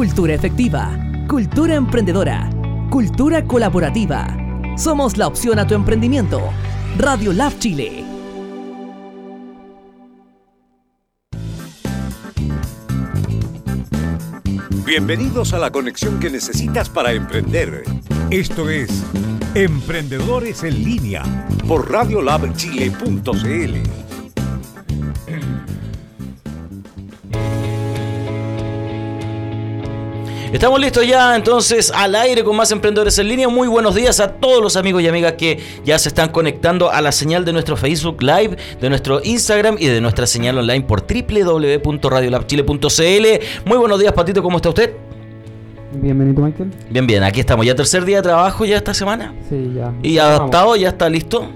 cultura efectiva, cultura emprendedora, cultura colaborativa. Somos la opción a tu emprendimiento. Radio Lab Chile. Bienvenidos a la conexión que necesitas para emprender. Esto es Emprendedores en línea por radiolabchile.cl. Estamos listos ya entonces al aire con más emprendedores en línea. Muy buenos días a todos los amigos y amigas que ya se están conectando a la señal de nuestro Facebook Live, de nuestro Instagram y de nuestra señal online por www.radiolabchile.cl. Muy buenos días, Patito, ¿cómo está usted? Bienvenido, Michael. Bien, bien, aquí estamos. ¿Ya tercer día de trabajo ya esta semana? Sí, ya. ¿Y adaptado? ¿Ya está listo?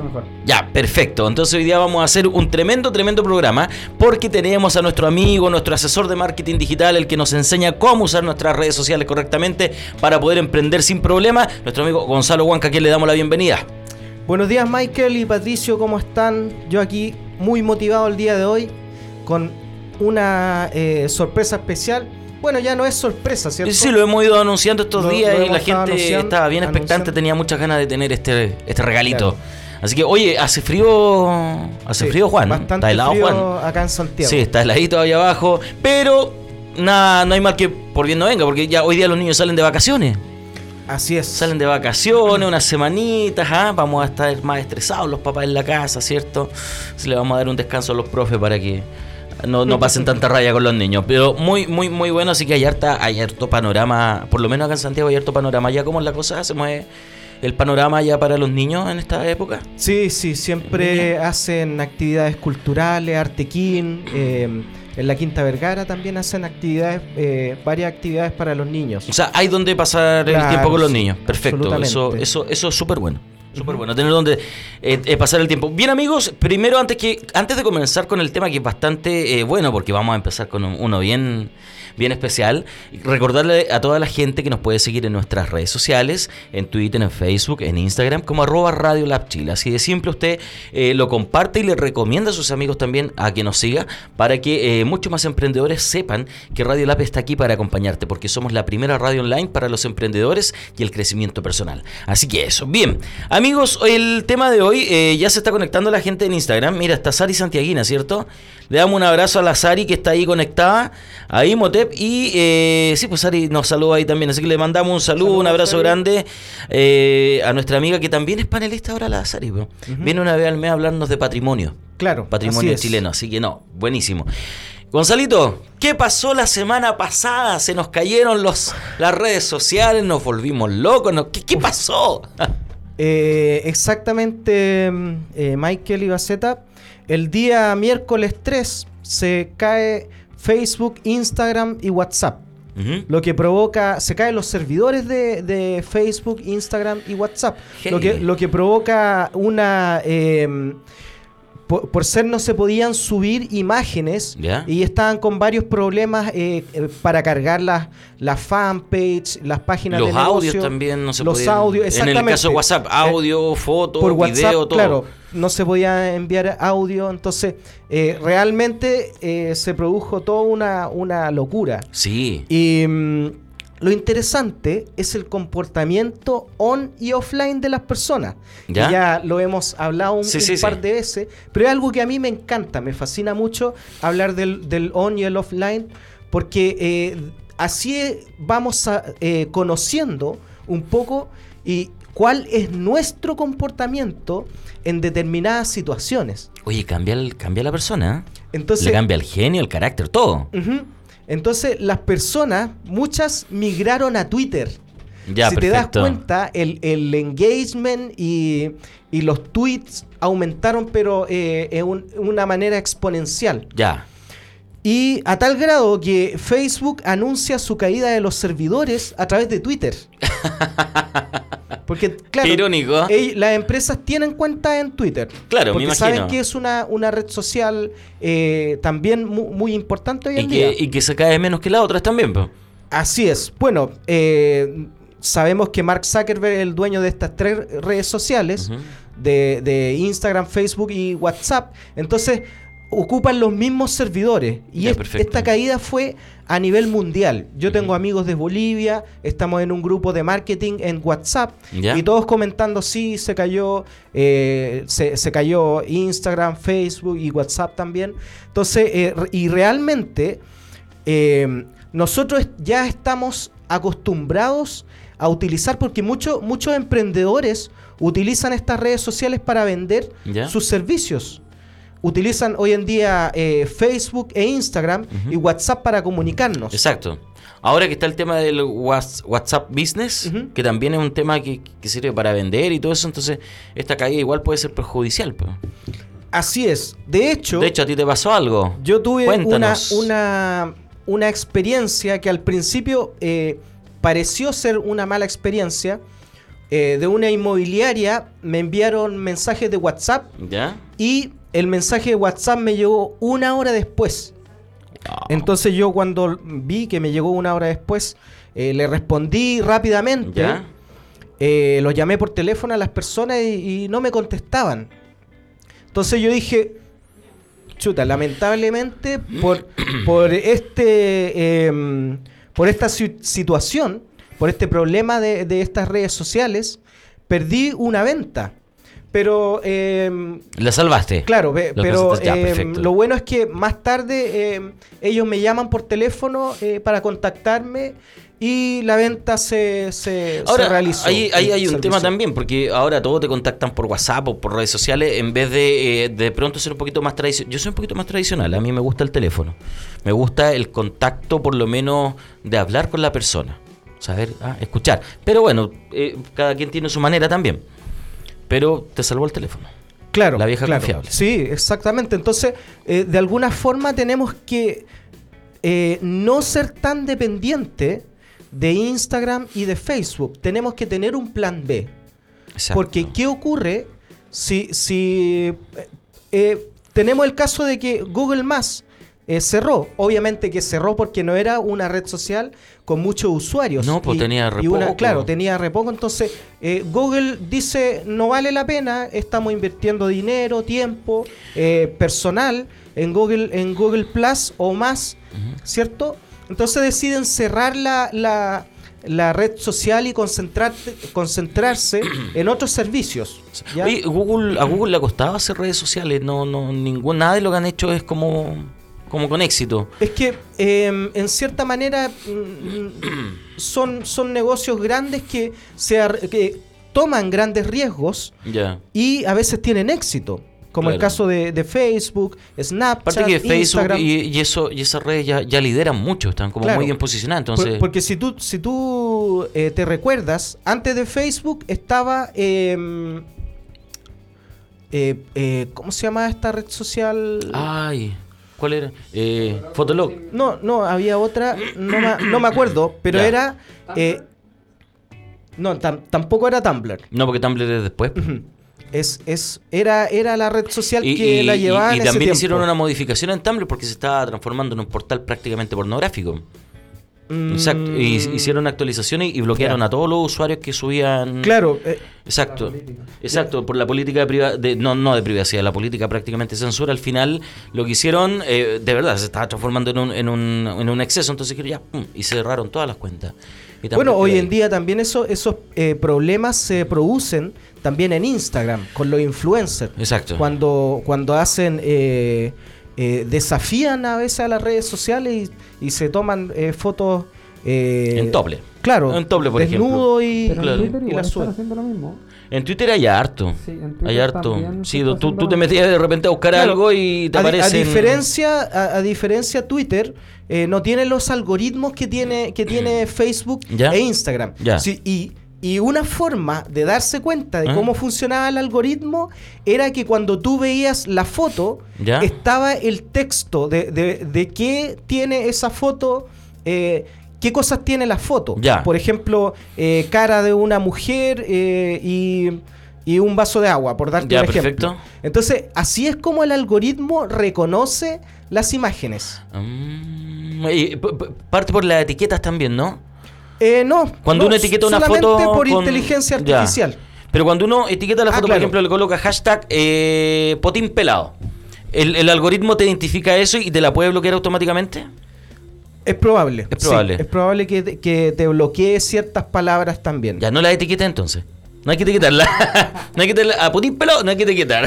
Mucho mejor. Ya, perfecto. Entonces hoy día vamos a hacer un tremendo, tremendo programa porque tenemos a nuestro amigo, nuestro asesor de marketing digital, el que nos enseña cómo usar nuestras redes sociales correctamente para poder emprender sin problema. Nuestro amigo Gonzalo Huanca, a quien le damos la bienvenida. Buenos días Michael y Patricio, ¿cómo están? Yo aquí muy motivado el día de hoy con una eh, sorpresa especial. Bueno, ya no es sorpresa, ¿cierto? Sí, lo hemos ido anunciando estos días y la gente estaba bien expectante, tenía muchas ganas de tener este, este regalito. Claro. Así que, oye, hace frío, hace Sí, frío Juan. Está helado frío Juan. acá en Santiago. Sí, está heladito ahí abajo, pero nada, no hay mal que por bien no venga, porque ya hoy día los niños salen de vacaciones. Así es. Salen de vacaciones, unas semanitas, ¿ah? vamos a estar más estresados los papás en la casa, ¿cierto? Si le vamos a dar un descanso a los profes para que no, no pasen tanta raya con los niños. Pero muy, muy, muy bueno, así que hay, harta, hay harto panorama, por lo menos acá en Santiago hay harto panorama. Ya como la cosa, hacemos eh, el panorama ya para los niños en esta época. Sí, sí, siempre hacen actividades culturales, Artequín, eh, en la Quinta Vergara también hacen actividades, eh, varias actividades para los niños. O sea, hay donde pasar el tiempo con los niños. Perfecto, eso, eso, eso es súper bueno. Súper bueno, tener donde eh, eh, pasar el tiempo. Bien amigos, primero antes que antes de comenzar con el tema que es bastante eh, bueno, porque vamos a empezar con un- uno bien, bien especial, recordarle a toda la gente que nos puede seguir en nuestras redes sociales, en Twitter, en Facebook, en Instagram, como arroba Radio Lab Chile. Así de simple usted eh, lo comparte y le recomienda a sus amigos también a que nos siga para que eh, muchos más emprendedores sepan que Radio Lab está aquí para acompañarte, porque somos la primera radio online para los emprendedores y el crecimiento personal. Así que eso, bien. Amigos, el tema de hoy eh, ya se está conectando la gente en Instagram. Mira, está Sari Santiaguina, ¿cierto? Le damos un abrazo a la Sari que está ahí conectada, ahí Y eh, sí, pues Sari nos saluda ahí también, así que le mandamos un saludo, un abrazo grande eh, a nuestra amiga que también es panelista ahora, la Sari. bro. Viene una vez al mes a hablarnos de patrimonio. Claro, Patrimonio así chileno, así que no, buenísimo. Gonzalito, ¿qué pasó la semana pasada? Se nos cayeron los, las redes sociales, nos volvimos locos. nos- ¿qué, qué pasó? Eh, exactamente, mm, eh, Michael y Baceta. El día miércoles 3 se cae Facebook, Instagram y WhatsApp. Lo que provoca, se caen los servidores de, de Facebook, Instagram y WhatsApp. Hey. Lo, que, lo que provoca una... eh, por, por ser no se podían subir imágenes y estaban con varios problemas eh, eh, para cargar las la fanpage, las páginas Los de negocio. audios también no se Los podían. audios, En el caso de WhatsApp, Eh, audio, foto, por video, todo. claro, no se podía enviar audio, entonces eh, realmente eh, se produjo toda una, una locura. Sí. Y mm, lo interesante es el comportamiento on y offline de las personas. ¿Ya? Que Ya lo hemos hablado un, Sí, un sí, par sí. de veces, pero es algo que a mí me encanta, me fascina mucho hablar del, del on y el offline, porque eh, así vamos a, eh, conociendo un poco y cuál es nuestro comportamiento en determinadas situaciones. Oye, cambia, el- cambia la persona. ¿eh? Entonces, Le cambia el genio, el carácter, todo. Ujú. Entonces, las personas, muchas migraron a Twitter. Ya, si te das cuenta, el, el engagement y, y los tweets aumentaron, pero eh, en un- una manera exponencial. Ya. Y a tal grado que Facebook anuncia su caída de los servidores a través de Twitter. Porque, claro, irónico. las empresas tienen cuenta en Twitter. Claro, me porque imagino. saben que es una, una red social eh, también mu- muy, importante hoy Y en día. y que se cae menos que las otras también, pues. Así es. Bueno, eh, sabemos que Mark Zuckerberg es el dueño de estas tres redes sociales, de, de Instagram, Facebook y WhatsApp. Entonces, ocupan los mismos servidores. Y es- esta caída fue a nivel mundial. Yo tengo amigos de Bolivia, estamos en un grupo de marketing en WhatsApp y todos comentando, sí, se cayó, eh, se, se cayó Instagram, Facebook y WhatsApp también. Entonces, eh, y realmente eh, nosotros ya estamos acostumbrados a utilizar, porque muchos muchos emprendedores utilizan estas redes sociales para vender sus servicios. Utilizan hoy en día eh, Facebook e Instagram y WhatsApp para comunicarnos. Exacto. Ahora que está el tema del Whats- WhatsApp Business, que también es un tema que, que sirve para vender y todo eso, entonces esta caída igual puede ser perjudicial. pues. Así es. De hecho, De hecho, a ti te pasó algo. yo tuve una, una, una experiencia que al principio eh, pareció ser una mala experiencia. Eh, de una inmobiliaria me enviaron mensajes de WhatsApp ¿Ya? y el mensaje de WhatsApp me llegó una hora después. Entonces yo cuando vi que me llegó una hora después, eh, le respondí rápidamente. ¿Ya? Eh, los llamé por teléfono a las personas y, y no me contestaban. Entonces yo dije, chuta, lamentablemente por, por este em, por esta si- situación, por este problema de, de estas redes sociales, perdí una venta. Pero em, La salvaste. Claro, Lo pero ya, eh, lo bueno es que más tarde eh, ellos me llaman por teléfono eh, para contactarme y la venta se, se, Ahora, se realizó. ahí, ahí hay un servicio. tema también, porque ahora todos te contactan por WhatsApp o por redes sociales, en vez de eh, de pronto ser un poquito más tradicional. Yo soy un poquito más tradicional, a mí me gusta el teléfono. Me gusta el contacto, por lo menos, de hablar con la persona. Saber, ah, escuchar. Pero bueno, eh, cada quien tiene su manera también. Pero te salvó el teléfono. Claro, La vieja claro. confiable. Sí, exactamente. Entonces, eh, de alguna forma tenemos que eh, no ser tan dependiente de Instagram y de Facebook. Tenemos que tener un plan B. Exacto. Porque, ¿qué ocurre si, si eh, eh, tenemos el caso de que Google Más eh, cerró? Obviamente que cerró porque no era una red social con muchos usuarios. No, pues tenía re y una- poco. Claro, tenía re poco. Entonces, eh, Google dice, no vale la pena, estamos invirtiendo dinero, tiempo, eh, personal en Google, en Google Plus o más, ¿cierto? Entonces deciden cerrar la, la- la red social y concentrarse en otros servicios. ¿ya? Oye, Google, a Google le ha costado hacer redes sociales. No, no, ningún, nada de lo que han hecho es como, como con éxito. Es que eh, en cierta manera mm, son, son negocios grandes que, se que toman grandes riesgos Ya. y a veces tienen éxito. Como el caso de, de Facebook, Snapchat, Aparte que Facebook Instagram. y, y eso y esas redes ya, ya lideran mucho, están como Claro. muy bien posicionadas. Por- Entonces, porque si tú, si tú eh, te recuerdas, antes de Facebook estaba... eh, eh, eh, ¿Cómo se llama esta red social? ay, ¿cuál era? Eh, Fotolog. No, no, había otra, no, me- no me acuerdo, pero Ya. era... eh, no, tam- tampoco era Tumblr. No, porque Tumblr es después. Ujú. Es, es, era, era la red social Y, que y- la llevaba y en también hicieron una modificación en Tumblr porque se estaba transformando en un portal prácticamente pornográfico. Mm, Exacto. Y hicieron actualizaciones y bloquearon a todos los usuarios que subían. Claro, eh, Exacto. Exacto, por la política de priva- de, no, no de privacidad, la política prácticamente censura. Al final lo que hicieron, eh, de verdad, se estaba transformando en un, en un, en un exceso. Entonces dijeron ya, pum, y cerraron todas las cuentas. Y bueno, hoy en día también eso, esos eh, problemas se producen también en Instagram con los influencers. Exacto. Cuando, cuando hacen, eh, desafían a veces a las redes sociales y, y se toman eh, fotos... eh, En tople. Claro, En tople, por desnudo y, Pero Claro. en Twitter y la están suben. haciendo lo mismo. En Twitter hay harto. Sí, en Twitter hay harto. Sí, tú, tú te metías de repente a buscar Claro. algo y te a, di- a diferencia a, a diferencia Twitter eh, no tiene los algoritmos que tiene que tiene Facebook Ya. e Instagram Ya. Sí, y y una forma de darse cuenta de Ah. cómo funcionaba el algoritmo era que cuando tú veías la foto Ya. estaba el texto de, de, de qué tiene esa foto eh, qué cosas tiene la foto Ya. por ejemplo eh, cara de una mujer eh, y y un vaso de agua, por darte Ya, un ejemplo. perfecto. Entonces, así es como el algoritmo reconoce las imágenes. Mm, y parte por las etiquetas también, ¿no? Eh, no. Cuando no, uno etiqueta una solamente foto por con- inteligencia Ya. artificial. Pero cuando uno etiqueta la Ah, foto, claro. por ejemplo, le coloca hashtag eh, potín pelado. ¿El, el algoritmo te identifica eso y te la puede bloquear automáticamente? Es probable. Es probable. sí, es probable que, te- que te bloquee ciertas palabras también. Ya no la etiqueta entonces. No hay que etiquetarla. no hay que etiquetarla. A putín pelo no hay que etiquetar.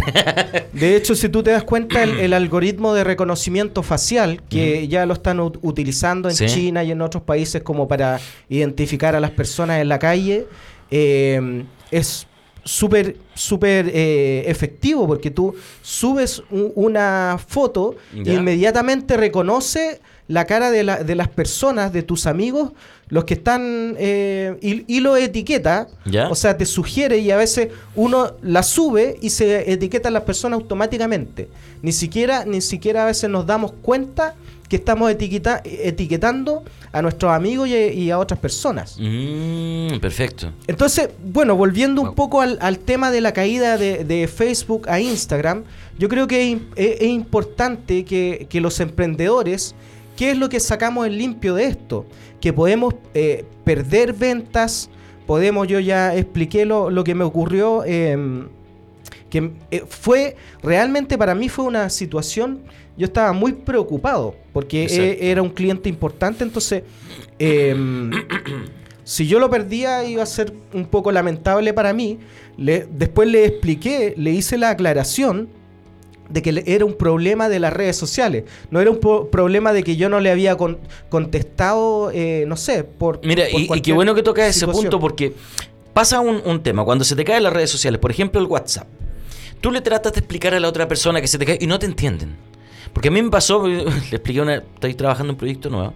De hecho, si tú te das cuenta, el, el algoritmo de reconocimiento facial, que ya lo están ut- utilizando en Sí. China y en otros países como para identificar a las personas en la calle, eh, es súper, súper eh, efectivo porque tú subes una foto Ya. e inmediatamente reconoce la cara de, la- de las personas, de tus amigos, los que están eh, y, y lo etiqueta, Ya. o sea, te sugiere y a veces uno la sube y se etiqueta a las personas automáticamente. Ni siquiera, ni siquiera a veces nos damos cuenta que estamos etiqueta- etiquetando a nuestros amigos y, y a otras personas. Mm, perfecto. Entonces, bueno, volviendo un poco al, al tema de la caída de, de Facebook a Instagram, yo creo que es- es importante que, que los emprendedores, ¿qué es lo que sacamos en limpio de esto? Que podemos eh, perder ventas, podemos, yo ya expliqué lo, lo que me ocurrió, em, que eh, fue, realmente para mí fue una situación, yo estaba muy preocupado, porque eh, era un cliente importante, entonces... em, si yo lo perdía iba a ser un poco lamentable para mí. Le- después le expliqué, le hice la aclaración de que era un problema de las redes sociales. No era un problema de que yo no le había con- contestado, eh, no sé, por... Mira, por y- y, qué bueno que tocas ese punto porque pasa un, un tema. Cuando se te caen las redes sociales, por ejemplo el WhatsApp, tú le tratas de explicar a la otra persona que se te cae y no te entienden. Porque a mí me pasó, le expliqué una, estoy trabajando en un proyecto nuevo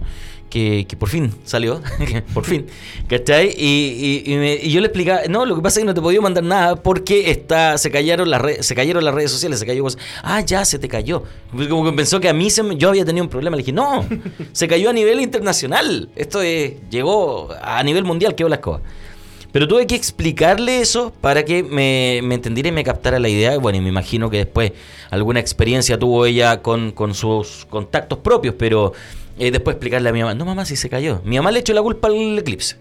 que, que por fin salió, por fin, ¿cachai? Y, y, y, me- y yo le explicaba, no, lo que pasa es que no te podía mandar nada porque está, se cayeron las redes, se cayeron las redes sociales, se cayó cosas. Ah, ya, se te cayó. Como que pensó que a mí se me- yo había tenido un problema. Le dije, no, se cayó a nivel internacional. Esto es- llegó a nivel mundial, quedó la escoba. Pero tuve que explicarle eso para que me, me entendiera y me captara la idea. Bueno, y me imagino que después alguna experiencia tuvo ella con, con sus contactos propios, pero eh, después explicarle a mi mamá, no mamá, si se cayó. Mi mamá le echó la culpa al eclipse.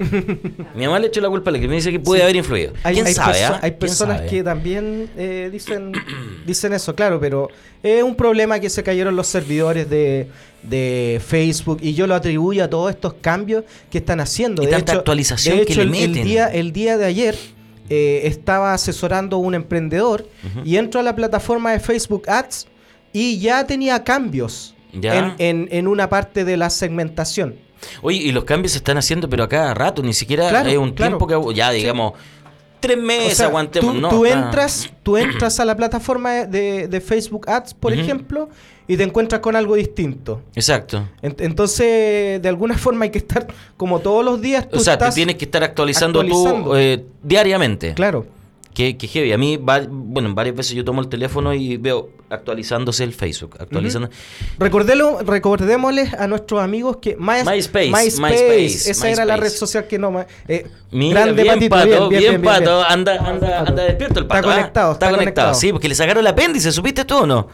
mi mamá le echó la culpa al eclipse. Me dice que puede Sí. haber influido. Hay, ¿Quién hay sabe? perso- ah? hay ¿Quién personas sabe? que también eh, dicen, dicen eso, claro, pero es un problema que se cayeron los servidores de, de Facebook y yo lo atribuyo a todos estos cambios que están haciendo. Y de tanta hecho, actualización de que hecho, le el- el, meten. día, el día de ayer eh, estaba asesorando a un emprendedor y entro a la plataforma de Facebook Ads y ya tenía cambios Ya. en, en- en una parte de la segmentación. Oye, y los cambios se están haciendo, pero a cada rato, ni siquiera Claro, es un claro. tiempo que ya, digamos, tres meses O sea, aguantemos. tú, no, tú entras, tú entras a la plataforma de, de Facebook Ads, por ejemplo, y te encuentras con algo distinto. Exacto. En- Entonces, de alguna forma hay que estar, como todos los días, tú O sea, estás... te tienes que estar actualizando, actualizando. tú eh, diariamente. Claro. Que, que heavy. A mí, va- bueno, varias veces yo tomo el teléfono y veo actualizándose el Facebook. Actualizando. Recordélo, recordémosles a nuestros amigos que My- MySpace, MySpace, MySpace, esa era la red social que no... Eh, Mira, grande, bien, Patito, pato, bien, bien, bien, pato. Anda, anda, anda despierto el Está pato. ¿ah? conectado, Está, está conectado. conectado. Sí, porque le sacaron el apéndice, ¿supiste tú o no?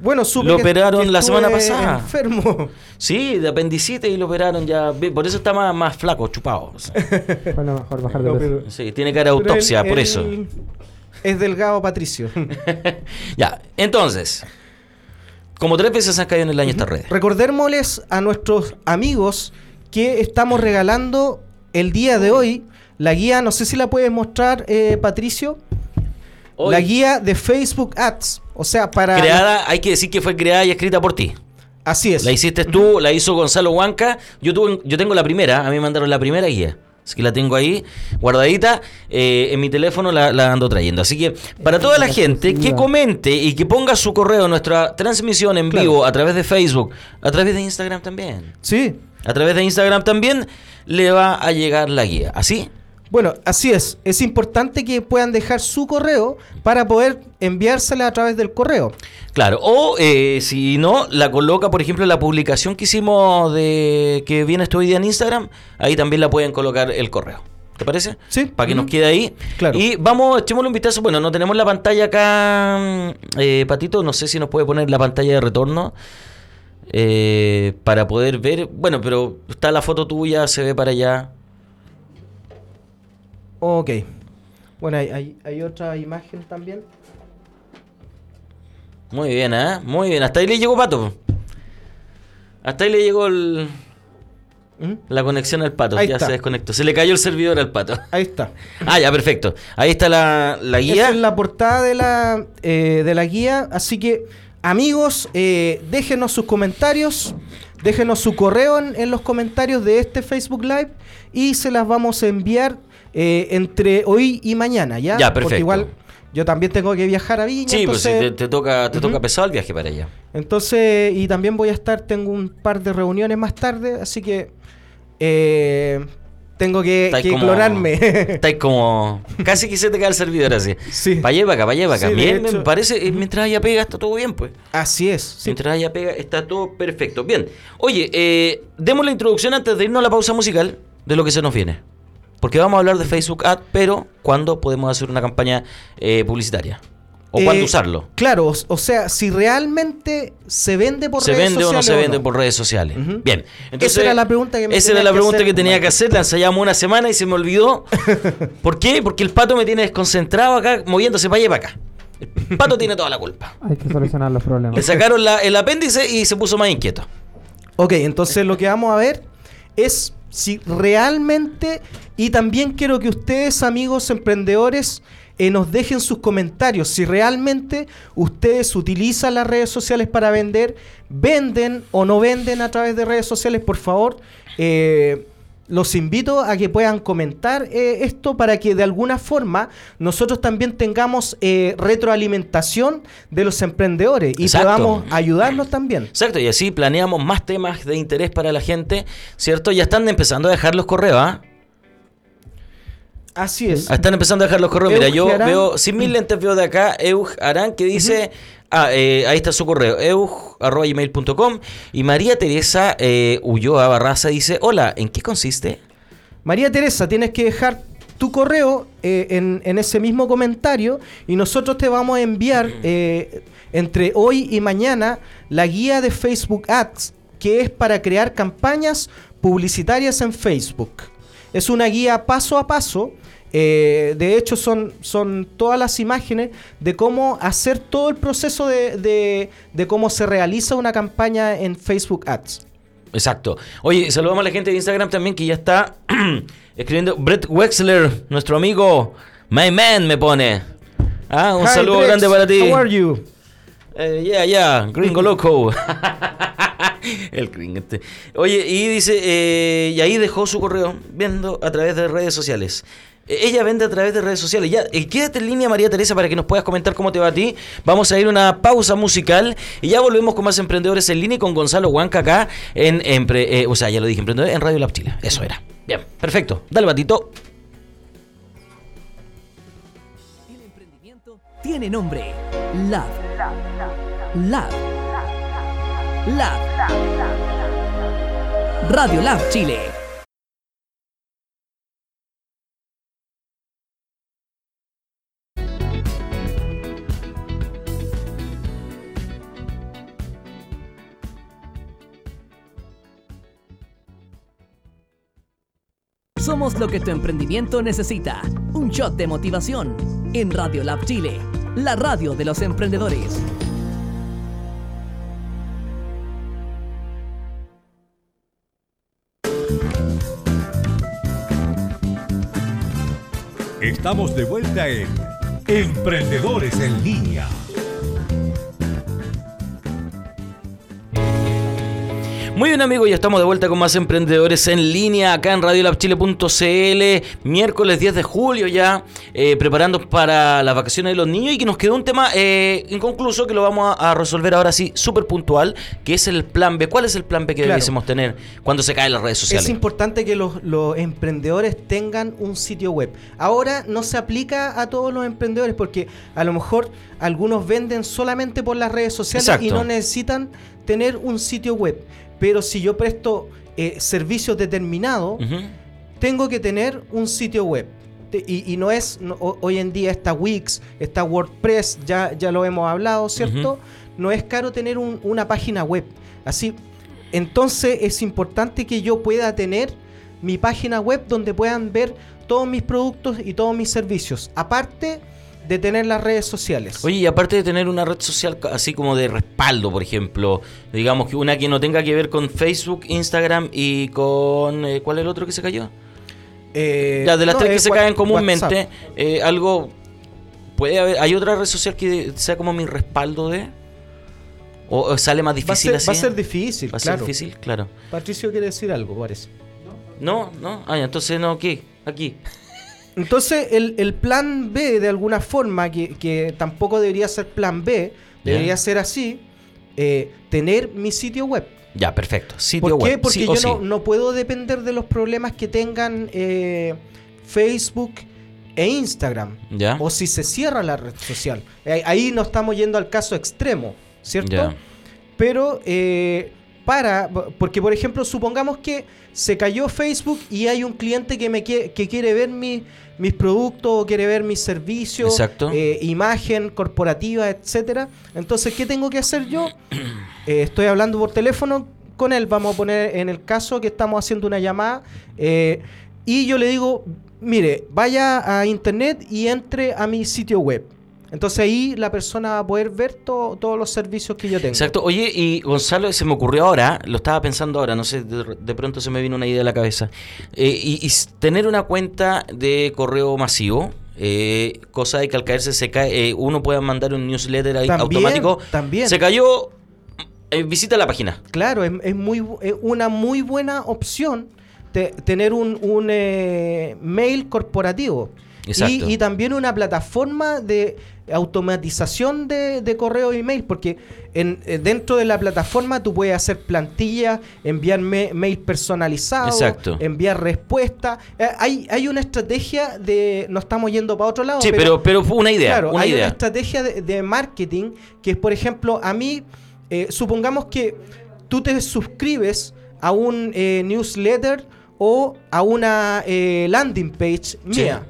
Bueno, supe Lo que- operaron que la semana pasada. enfermo. Sí, de apendicitis y lo operaron ya. Por eso está más, más flaco, chupado. Fue lo mejor bajar de peso. Sí, tiene cara de autopsia, él- por él eso. Es delgado Patricio. ya, entonces. Como tres veces han caído en el año estas redes. Recordémosles a nuestros amigos que estamos regalando el día de hoy la guía, no sé si la puedes mostrar, eh, Patricio, Hoy, la guía de Facebook Ads. O sea, para... creada, hay que decir que fue creada y escrita por ti. Así es. La hiciste tú, la hizo Gonzalo Huanca. Yo, tuve, yo tengo la primera, a mí me mandaron la primera guía. Así que la tengo ahí guardadita. eh, en mi teléfono la, la ando trayendo. Así que para toda la gente que comente y que ponga su correo en nuestra transmisión en Claro. vivo a través de Facebook, a través de Instagram también. Sí. A través de Instagram también le va a llegar la guía. ¿Así? Bueno, así es. Es importante que puedan dejar su correo para poder enviársela a través del correo. Claro, o eh, si no, la coloca, por ejemplo, la publicación que hicimos de que viene este hoy día en Instagram, ahí también la pueden colocar el correo. ¿Te parece? Sí. Para que nos quede ahí. Claro. Y vamos, echémosle un vistazo. Bueno, no tenemos la pantalla acá, mm, eh, Patito. No sé si nos puede poner la pantalla de retorno eh, para poder ver. Bueno, pero está la foto tuya, se ve para allá. Ok. Bueno, hay, hay- hay otra imagen también. Muy bien, ¿eh? Muy bien. Hasta ahí le llegó Pato. Hasta ahí le llegó el- ¿Mm? la conexión al Pato. Ahí ya está. se desconectó. Se le cayó el servidor al Pato. Ahí está. Ah, ya, perfecto. Ahí está la, la guía. Esa es la portada de la, eh, de la guía. Así que, amigos, eh, déjenos sus comentarios. Déjenos su correo en, en los comentarios de este Facebook Live. Y se las vamos a enviar eh, entre hoy y mañana, ¿ya? Ya, Porque perfecto. igual yo también tengo que viajar a Viña. Sí, pues entonces, te, te toca, te toca pesado el viaje para allá. entonces, y también voy a estar, tengo un par de reuniones más tarde. Así que eh, tengo que, que como- clonarme. Estáis como. Casi que se te cae el servidor así. Sí. Pa' allá y pa' acá, pa' allá y pa' acá. Sí, de bien, me parece. eh, Mientras haya pega, está todo bien, pues. Así es. sí. Mientras haya pega, está todo perfecto. Bien. Oye, eh, demos la introducción antes de irnos a la pausa musical de lo que se nos viene. Porque vamos a hablar de Facebook Ad, pero ¿cuándo podemos hacer una campaña eh, publicitaria? ¿O Eh, cuándo usarlo? Claro, o, o sea, si realmente se vende por ¿Se redes vende o no sociales se vende no. por redes sociales? Bien. Esa era la pregunta que me Esa era la que pregunta hacer, que tenía que hacer. La ensayamos una semana y se me olvidó. ¿Por qué? Porque el pato me tiene desconcentrado acá, moviéndose para allá y para acá. El pato tiene toda la culpa. Hay que solucionar los Le problemas. sacaron la- el apéndice y se puso más inquieto. Ok, entonces lo que vamos a ver es si realmente, y también quiero que ustedes, amigos emprendedores, eh, nos dejen sus comentarios, si realmente ustedes utilizan las redes sociales para vender, venden o no venden a través de redes sociales, por favor. eh, los invito a que puedan comentar eh, esto para que de alguna forma nosotros también tengamos eh, retroalimentación de los emprendedores y Exacto. podamos ayudarlos también. Exacto, y así planeamos más temas de interés para la gente, ¿cierto? Ya están empezando a dejar los correos, ¿ah? Así es. Ah, Están empezando a dejar los correos. Mira, yo Arán. veo, sin mis lentes veo de acá, Eug Arán, que dice, ah, eh, ahí está su correo, eug.gmail.com. Y María Teresa eh, Ulloa Barraza dice, hola, ¿en qué consiste? María Teresa, tienes que dejar tu correo eh, en, en ese mismo comentario y nosotros te vamos a enviar eh, entre hoy y mañana la guía de Facebook Ads, que es para crear campañas publicitarias en Facebook. Es una guía paso a paso. Eh, de hecho, son, son todas las imágenes de cómo hacer todo el proceso de, de- de cómo se realiza una campaña en Facebook Ads. Exacto. Oye, saludamos a la gente de Instagram también que ya está escribiendo. Brett Wexler, nuestro amigo, my man, me pone. Ah, un Hi, saludo grande para ti. How are you? Eh, yeah, yeah, gringo loco. El gringo este. Oye, y dice, eh, y ahí dejó su correo viendo a través de redes sociales. Eh, Ella vende a través de redes sociales. Ya, eh, quédate en línea, María Teresa, para que nos puedas comentar cómo te va a ti. Vamos a ir a una pausa musical y ya volvemos con más emprendedores en línea y con Gonzalo Huanca acá en, Empre- eh, o sea, ya lo dije, emprendedor en Radio Lab Chile. Eso era. Bien, perfecto. Dale, batito. El emprendimiento tiene nombre. Lab. Lab. Lab. Radio Lab Chile. Somos lo que tu emprendimiento necesita. Un shot de motivación. En Radio Lab Chile, la radio de los emprendedores. Estamos de vuelta en Emprendedores en Línea. Muy bien amigos, ya estamos de vuelta con más emprendedores en línea acá en radiolabchile.cl, miércoles 10 de julio ya, eh, preparando para las vacaciones de los niños y que nos quedó un tema eh, inconcluso que lo vamos a, a resolver ahora sí, súper puntual, que es el plan B. ¿Cuál es el plan B que Claro. debiésemos tener cuando se caen las redes sociales? Es importante que los, los emprendedores tengan un sitio web. Ahora no se aplica a todos los emprendedores porque a lo mejor algunos venden solamente por las redes sociales y no necesitan tener un sitio web. Pero si yo presto eh, servicios determinados, tengo que tener un sitio web. Y, y no es, no- hoy en día está Wix, está WordPress, ya, ya lo hemos hablado, ¿cierto? No es caro tener un- una página web. Así, entonces es importante que yo pueda tener mi página web donde puedan ver todos mis productos y todos mis servicios. Aparte de tener las redes sociales. Oye, y aparte de tener una red social así como de respaldo, por ejemplo, digamos que una que no tenga que ver con Facebook, Instagram y con... eh, ¿Cuál es el otro que se cayó? Eh, Ya, de las no, tres que se caen comúnmente, eh, algo... ¿Puede haber... ¿Hay otra red social que sea como mi respaldo de...? ¿O, o sale más Va difícil ser, así? va a ser difícil, ¿Va a ser claro. difícil? Claro. Patricio quiere decir algo, parece. No, no. Ah, ya, entonces no, ¿qué? Aquí. Entonces, el, el plan B, de alguna forma, que, que tampoco debería ser plan B, debería ser así, eh, tener mi sitio web. Ya, perfecto. Sitio ¿Por qué? web. Porque sí yo no, puedo depender de los problemas que tengan eh, Facebook e Instagram. ¿Ya? O si se cierra la red social. Eh, Ahí no estamos yendo al caso extremo, ¿cierto? Ya. Pero eh, para, porque por ejemplo, supongamos que se cayó Facebook y hay un cliente que me quie- que quiere ver mi- mis productos quiere ver mis servicios, eh, imagen corporativa, etcétera. Entonces, ¿qué tengo que hacer yo? Eh, estoy hablando por teléfono con él, vamos a poner en el caso que estamos haciendo una llamada eh, y yo le digo, mire, vaya a internet y entre a mi sitio web. Entonces ahí la persona va a poder ver to- todos los servicios que yo tengo. Exacto. Oye, y Gonzalo, se me ocurrió ahora, lo estaba pensando ahora, no sé, de, de pronto se me vino una idea a la cabeza. Eh, y, y tener una cuenta de correo masivo, eh, cosa de que al caerse se cae, eh, uno pueda mandar un newsletter ahí También, automático. también. Se cayó, eh, visita la página. Claro, es, es muy, es una muy buena opción te- tener un, un, eh, mail corporativo. Y, y también una plataforma de automatización de, de correo y mail, porque en, eh, dentro de la plataforma tú puedes hacer plantillas, enviar me- mail personalizados, Exacto. enviar respuestas. Eh, hay, hay una estrategia de... No estamos yendo para otro lado. Sí, pero, pero fue una idea. Claro, una hay idea. una estrategia de, de marketing que es, por ejemplo, a mí, eh, supongamos que tú te suscribes a un eh, newsletter o a una eh, landing page mía.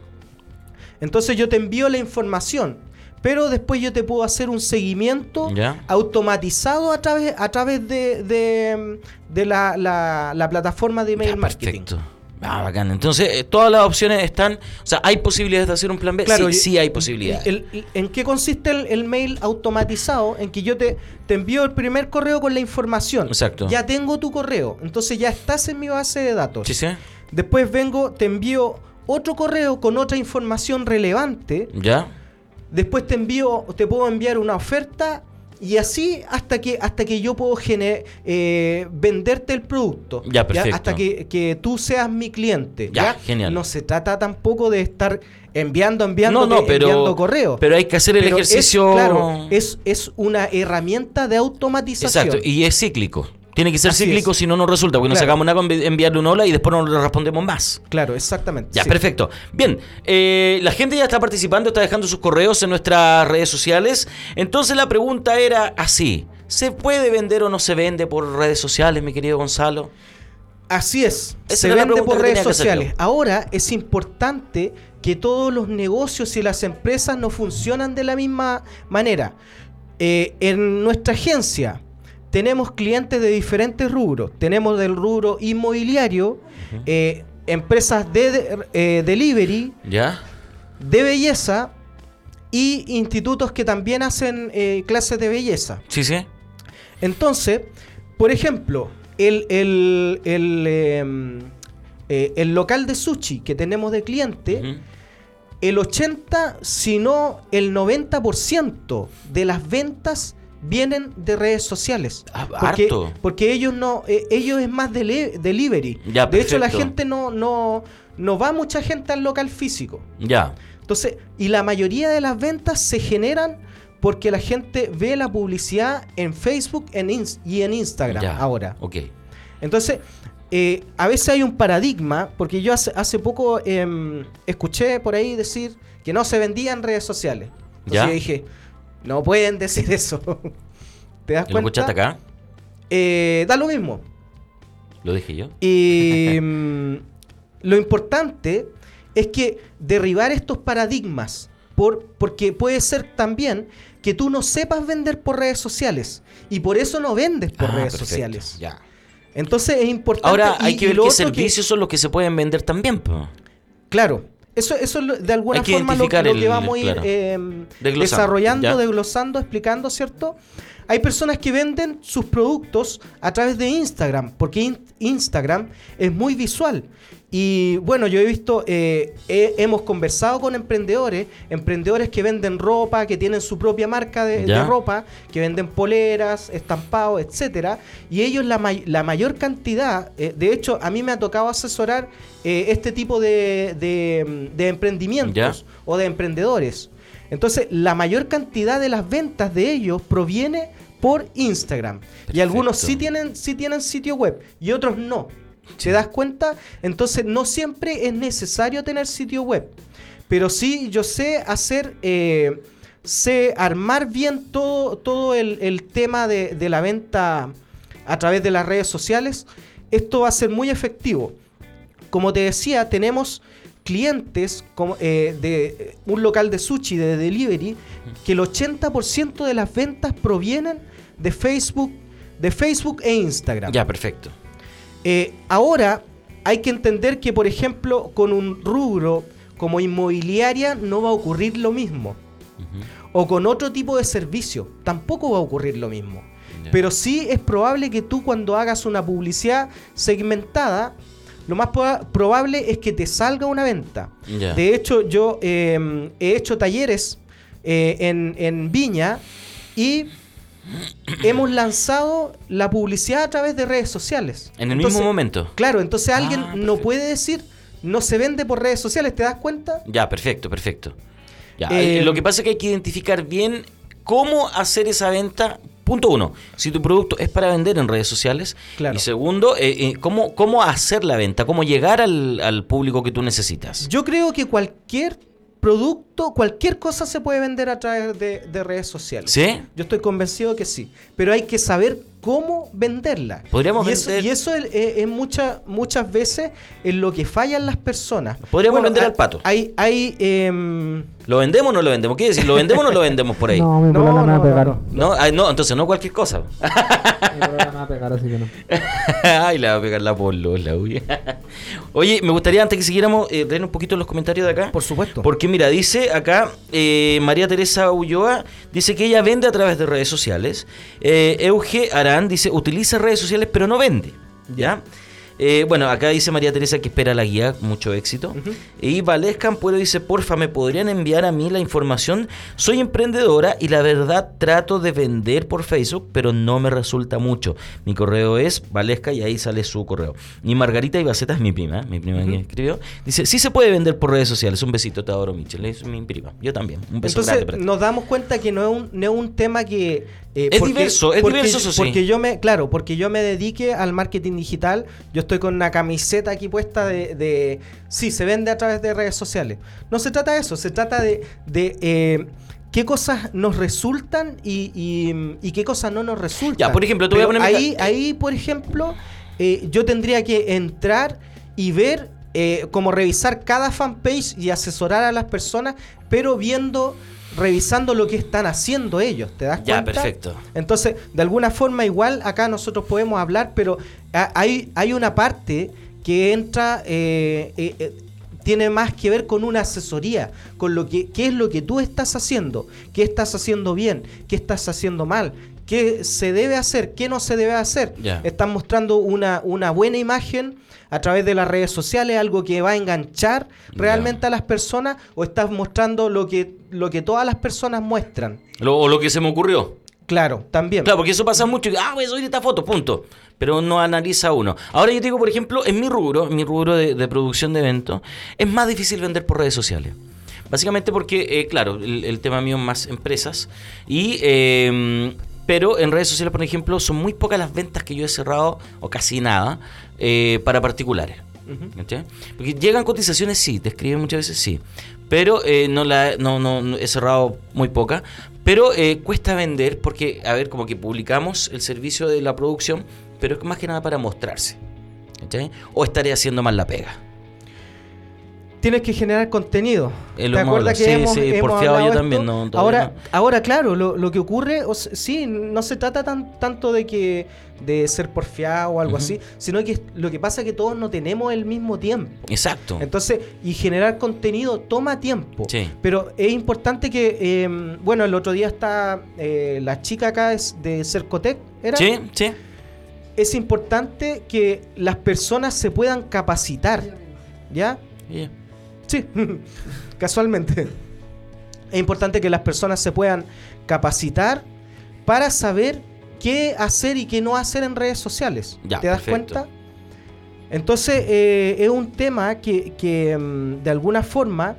Entonces yo te envío la información, pero después yo te puedo hacer un seguimiento automatizado a través, a través de, de, de la, la- la plataforma de email marketing. perfecto. Ah, bacán. Entonces, eh, todas las opciones están. O sea, ¿hay posibilidades de hacer un plan B? Claro, sí, y- sí hay posibilidades. El- el- ¿En qué consiste el, el mail automatizado? En que yo te, te envío el primer correo con la información. Exacto. Ya tengo tu correo, entonces ya estás en mi base de datos. ¿Sí, sí? Después vengo, te envío otro correo con otra información relevante. ¿Ya? Después te envío, te puedo enviar una oferta y así hasta que hasta que yo puedo gene- eh, venderte el producto. Ya, perfecto. Hasta que, que tú seas mi cliente. Ya, genial. No se trata tampoco de estar enviando, enviando, no, no, pero, enviando correo. pero hay que hacer el Pero es- ejercicio. claro, es, es una herramienta de automatización. Exacto, y es cíclico. Tiene que ser Así cíclico, si no, no resulta. Porque nos sacamos una enviarle un hola y después no le respondemos más. Claro, exactamente. Ya, sí. perfecto. Bien, eh, la gente ya está participando, está dejando sus correos en nuestras redes sociales. Entonces la pregunta era así. ¿Se puede vender o no se vende por redes sociales, mi querido Gonzalo? Así es. Esa se vende por redes sociales. Ahora es importante que todos los negocios y las empresas no funcionan de la misma manera. Eh, en nuestra agencia tenemos clientes de diferentes rubros. Tenemos del rubro inmobiliario, eh, empresas de, de- eh, delivery, ¿Ya? de belleza y institutos que también hacen eh, clases de belleza. Sí, sí. Entonces, por ejemplo, el, el, el, em, el local de sushi que tenemos de cliente, el 80, si no el 90% de las ventas vienen de redes sociales. Ah, porque, harto. porque ellos no, eh, ellos es más dele- delivery. Ya, de hecho, la gente no, no, no va mucha gente al local físico. Ya. Entonces, y la mayoría de las ventas se generan porque la gente ve la publicidad en Facebook en y en Instagram Ya. ahora. Ok. Entonces, eh, a veces hay un paradigma, porque yo hace, hace poco em, escuché por ahí decir que no se vendía en redes sociales. Entonces Ya. yo dije, no pueden decir eso. ¿Te das ¿Y ¿Lo escuchaste cuenta? acá? Eh, da lo mismo. Lo dije yo. Y mm, lo importante es que derribar estos paradigmas, por, porque puede ser también que tú no sepas vender por redes sociales y por eso no vendes por Ah, redes perfecto. sociales. Ya. Entonces es importante. Ahora y- hay que ver qué que- servicios son los que se pueden vender también. po. claro, Eso, eso de alguna que forma lo, lo que el- vamos a ir claro. eh, Desglosando, desarrollando, ¿ya? desglosando, explicando, ¿cierto? Hay personas que venden sus productos a través de Instagram, porque in- Instagram es muy visual. Y bueno, yo he visto, eh, he- hemos conversado con emprendedores, emprendedores que venden ropa, que tienen su propia marca de, ropa, que venden poleras, estampados, etcétera. Y ellos la, may- la mayor cantidad, eh, de hecho, a mí me ha tocado asesorar eh, este tipo de, de- de emprendimientos Ya. o de emprendedores. Entonces, la mayor cantidad de las ventas de ellos proviene por Instagram. Y algunos sí tienen, sí tienen sitio web y otros no. ¿Te das cuenta? Entonces, no siempre es necesario tener sitio web. Pero sí, yo sé hacer, eh, sé armar bien todo, todo el, el tema de, de la venta a través de las redes sociales. Esto va a ser muy efectivo. Como te decía, tenemos clientes como, eh, de eh, un local de sushi, de delivery, que el 80% de las ventas provienen de Facebook, de Facebook e Instagram. Ya, perfecto. Eh, ahora hay que entender que, por ejemplo, con un rubro como inmobiliaria no va a ocurrir lo mismo. O con otro tipo de servicio, tampoco va a ocurrir lo mismo. Pero sí es probable que tú cuando hagas una publicidad segmentada, lo más proba- probable es que te salga una venta. De hecho, yo eh, he hecho talleres eh, en, en Viña y hemos lanzado la publicidad a través de redes sociales. En el Entonces, mismo momento. Claro, entonces alguien Ah, no perfecto. puede decir, no se vende por redes sociales, ¿te das cuenta? Ya, perfecto, perfecto. Ya, Eh, eh, lo que pasa es que hay que identificar bien cómo hacer esa venta. Punto uno, si tu producto es para vender en redes sociales. Claro. Y segundo, eh, eh, cómo, cómo hacer la venta, cómo llegar al, al público que tú necesitas. Yo creo que cualquier producto, cualquier cosa se puede vender a través de, de redes sociales. ¿Sí? Yo estoy convencido que sí. Pero hay que saber cómo venderla. Podríamos y eso, vender- y eso es, es- es mucha- muchas veces en lo que fallan las personas. Podríamos vender hay- al pato. Hay, hay em, ¿Lo vendemos o no lo vendemos? ¿Qué decir? ¿Lo vendemos o no lo vendemos por ahí? No, mi No, problema me va a no, pegar. no, No, ay, no, entonces no cualquier cosa. Mi problema me va a pegar, así que no. Ay, le va a pegar la polola, uy. Oye, me gustaría antes que siguiéramos eh, leer un poquito los comentarios de acá. Por supuesto. Porque mira, acá eh, María Teresa Ulloa, dice que ella vende a través de redes sociales. Eh, Euge Arán dice, utiliza redes sociales pero no vende. ¿Ya? Eh, bueno, acá dice María Teresa que espera la guía, mucho éxito. Y Valesca Ampuero dice, porfa, ¿me podrían enviar a mí la información? Soy emprendedora y la verdad trato de vender por Facebook, pero no me resulta mucho. Mi correo es Valesca y ahí sale su correo. Y Margarita Ibaceta es mi prima, mi prima que escribió. Dice, sí se puede vender por redes sociales. Un besito, te adoro, Michelle. Es mi prima. Yo también. Un beso Entonces grande nos damos cuenta que no es un, no es un tema que... eh, Es diverso, es diverso, eso sí. Porque yo me, claro, porque yo me dedique al marketing digital, yo estoy con una camiseta aquí puesta de, de- sí, se vende a través de redes sociales. No se trata de eso, se trata de, de, eh, qué cosas nos resultan y, y- y qué cosas no nos resultan. Ya, por ejemplo, te voy a Pero poner mi ahí, ahí, por ejemplo, eh, yo tendría que entrar y ver, eh, como revisar cada fanpage y asesorar a las personas, pero viendo, revisando lo que están haciendo ellos, ¿te das Ya, cuenta? perfecto. Entonces, de alguna forma, igual acá nosotros podemos hablar, pero ha- hay, hay una parte que entra, eh, eh, eh, tiene más que ver con una asesoría, con lo que qué es lo que tú estás haciendo, qué estás haciendo bien, qué estás haciendo mal, qué se debe hacer, qué no se debe hacer. Ya. Están mostrando una, una buena imagen a través de las redes sociales, algo que va a enganchar realmente a las personas, o estás mostrando lo que, lo que todas las personas muestran. Lo, o lo que se me ocurrió. Claro, también. Claro, porque eso pasa mucho. Ah, voy a subir esta foto, punto. Pero no analiza uno. Ahora yo te digo, por ejemplo, en mi rubro, en mi rubro de, de producción de eventos, es más difícil vender por redes sociales. Básicamente porque, eh, claro, el, el tema mío es más empresas. Y, eh, pero en redes sociales, por ejemplo, son muy pocas las ventas que yo he cerrado, o casi nada, eh, para particulares. Porque llegan cotizaciones, sí, te escriben muchas veces, sí. Pero eh, no la no, no, no- he cerrado muy poca. Pero eh, cuesta vender porque, a ver, como que publicamos el servicio de la producción, pero es más que nada para mostrarse. ¿cachai? O estaré haciendo mal la pega. Tienes que generar contenido. ¿Te acuerdas que Sí, hemos, sí, hemos porfiado yo también, no, ahora, no. ahora, claro, lo, lo que ocurre, o s- sí, no se trata tan, tanto de que de ser porfiado o algo así, sino que lo que pasa es que todos no tenemos el mismo tiempo. Exacto. Entonces, y generar contenido toma tiempo. Sí. Pero es importante que, eh, bueno, el otro día está eh, la chica acá es de Cercotec, ¿era? Sí, sí. Es importante que las personas se puedan capacitar, ¿ya? Yeah. Sí, casualmente. Es importante que las personas se puedan capacitar para saber qué hacer y qué no hacer en redes sociales. Ya, ¿Te das perfecto. cuenta? Entonces, eh, es un tema que, que, mm, de alguna forma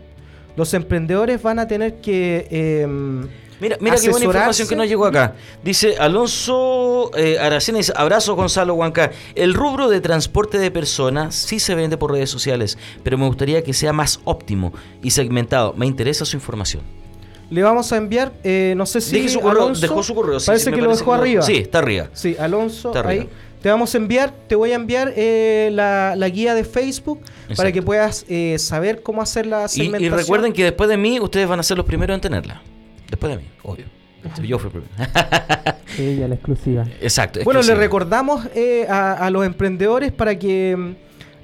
los emprendedores van a tener que... eh, Mira, mira qué buena información que nos llegó acá. Dice Alonso eh, Aracena, dice, abrazo Gonzalo Huanca. El rubro de transporte de personas sí se vende por redes sociales, pero me gustaría que sea más óptimo y segmentado. Me interesa su información. le vamos a enviar, eh, no sé si Deje su correo, Alonso- dejó su correo. sí, parece sí, que lo dejó arriba. Sí, está arriba. Sí, Alonso, Está arriba. ahí. Te vamos a enviar, te voy a enviar eh, la, la guía de Facebook para que puedas eh, saber cómo hacer la Y, segmentación. y recuerden que después de mí, ustedes van a ser los primeros en tenerla. Después de mí, obvio. Yo fui primero. Ella, la exclusiva. Exacto. Bueno, le recordamos eh, a, a los emprendedores para que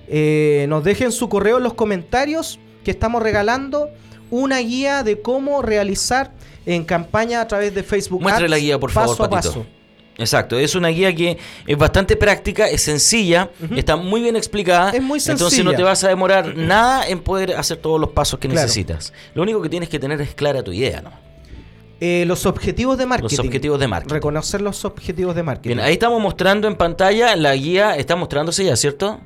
eh, nos dejen su correo en los comentarios que estamos regalando una guía de cómo realizar en campaña a través de Facebook. Muestre Ads, la guía, por favor, paso a Patito. paso. Exacto, es una guía que es bastante práctica, es sencilla, está muy bien explicada. Es muy Entonces no sencilla. te vas a demorar nada en poder hacer todos los pasos que Claro. necesitas. Lo único que tienes que tener es clara tu idea, ¿no? Eh, los objetivos de marketing. Los objetivos de marketing. Reconocer los objetivos de marketing. Bien, ahí estamos mostrando en pantalla la guía, está mostrándose ya, ¿cierto?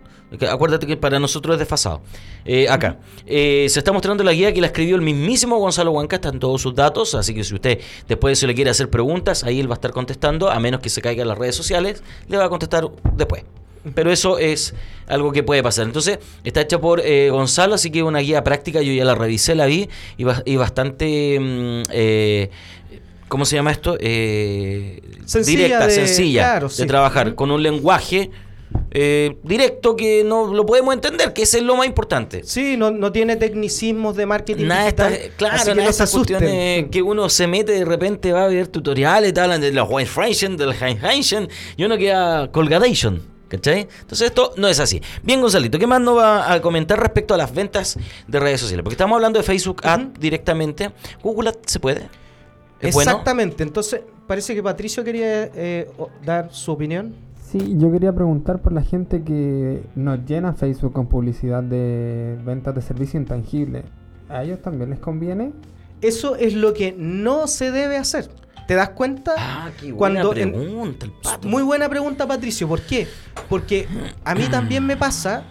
Acuérdate que para nosotros es desfasado. Eh, acá. Eh, se está mostrando la guía que la escribió el mismísimo Gonzalo Huanca, están todos sus datos, así que si usted después de eso le quiere hacer preguntas, ahí él va a estar contestando, a menos que se caiga en las redes sociales, le va a contestar después. Pero eso es algo que puede pasar. Entonces, está hecha por eh, Gonzalo, así que es una guía práctica, yo ya la revisé, la vi, y, ba- y bastante... mm, eh, ¿Cómo se llama esto? Eh, Sencilla directa, de- sencilla claro, de sí. trabajar, con un lenguaje eh, directo que no lo podemos entender, que ese es lo más importante. Sí, no, no tiene tecnicismos de marketing Nada digital. estas, claro, así que nada de no se estas asusten. cuestiones que uno se mete de repente, va a ver tutoriales, te hablan de los Weinfreischen, del Heinheischen, y uno queda colgadation. ¿Cachai? Entonces esto no es así. Bien, Gonzalito, ¿qué más nos va a comentar respecto a las ventas de redes sociales? Porque estamos hablando de Facebook Ad Ujú. directamente. ¿Google Ad se puede? ¿Es bueno? Exactamente. Entonces, parece que Patricio quería eh, dar su opinión. Sí, yo quería preguntar por la gente que nos llena Facebook con publicidad de ventas de servicio intangible. ¿A ellos también les conviene? Eso es lo que no se debe hacer. ¿Te das cuenta? Ah, qué buena Cuando en- pregunta, el pato. Muy buena pregunta, Patricio. ¿Por qué? Porque a mí también me pasa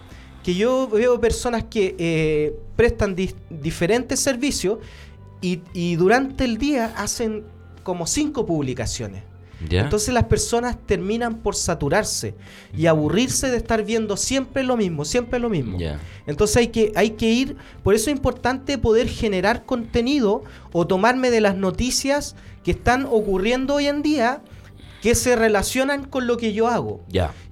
que yo veo personas que eh, prestan diferentes servicios y, y durante el día hacen como cinco publicaciones. Entonces las personas terminan por saturarse y aburrirse de estar viendo siempre lo mismo, siempre lo mismo. Entonces hay que, hay que ir, por eso es importante poder generar contenido o tomarme de las noticias que están ocurriendo hoy en día que se relacionan con lo que yo hago.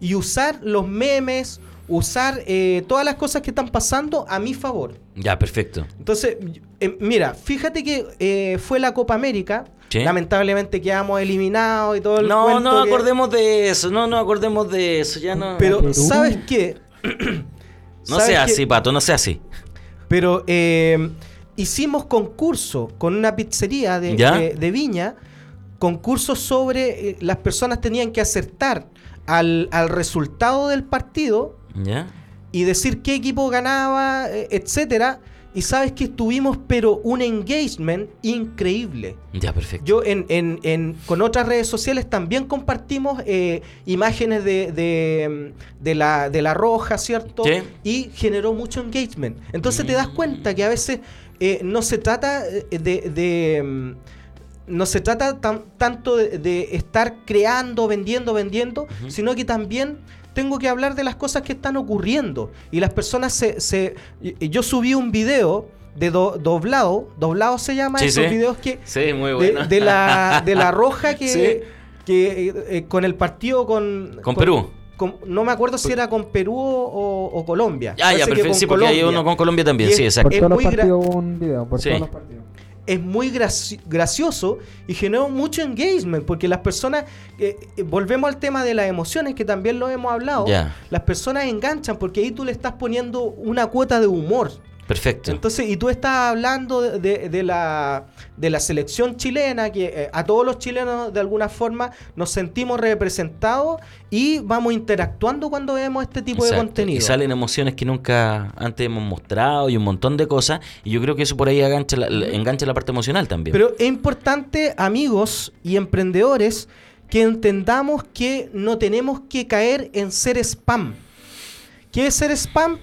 Y usar los memes, usar eh, todas las cosas que están pasando a mi favor. Ya, perfecto. Entonces, eh, mira, fíjate que eh, fue la Copa América. Sí. Lamentablemente quedamos eliminados y todo el No, cuento no que- acordemos de eso, no, no acordemos de eso, ya no. Pero, Perú. ¿sabes qué? no ¿sabes sea qué? así, pato, no sea así. Pero eh, hicimos concurso con una pizzería de, de- de Viña, concursos sobre eh, las personas tenían que acertar al, al resultado del partido ¿Ya? y decir qué equipo ganaba, eh, etcétera. Y sabes que tuvimos, pero un engagement increíble. Ya, perfecto. Yo en, en- en- con otras redes sociales también compartimos eh, imágenes de, de, de la, de la roja, ¿cierto? Y generó mucho engagement. Entonces te das cuenta que a veces eh, no se trata de... de, mm, no se trata tan- tanto de, de estar creando, vendiendo, vendiendo, sino que también tengo que hablar de las cosas que están ocurriendo. Y las personas se... se yo subí un video de do- doblado, doblado se llama, Sí, esos sí. videos que Sí, muy de, bueno. de la, de la roja que, Sí. que eh, eh, con el partido con, Con Perú. con- no me acuerdo si era con Perú o, o Colombia. Ah, ya, Parece perfecto. con Sí, porque hay Colombia. uno con Colombia también. Y Sí, es- exacto. Por es todos los partidos un video, por Sí. todos los partidos. Es muy graci- gracioso y generó mucho engagement porque las personas, eh, eh, volvemos al tema de las emociones que también lo hemos hablado, las personas enganchan porque ahí tú le estás poniendo una cuota de humor. Perfecto. Entonces, y tú estás hablando de, de- de la, de la selección chilena, que eh, a todos los chilenos de alguna forma nos sentimos representados y vamos interactuando cuando vemos este tipo de contenido. Y salen emociones que nunca antes hemos mostrado y un montón de cosas. Y yo creo que eso por ahí engancha la, la- engancha la parte emocional también. Pero es importante, amigos y emprendedores, que entendamos que no tenemos que caer en ser spam. ¿Qué es ser spam?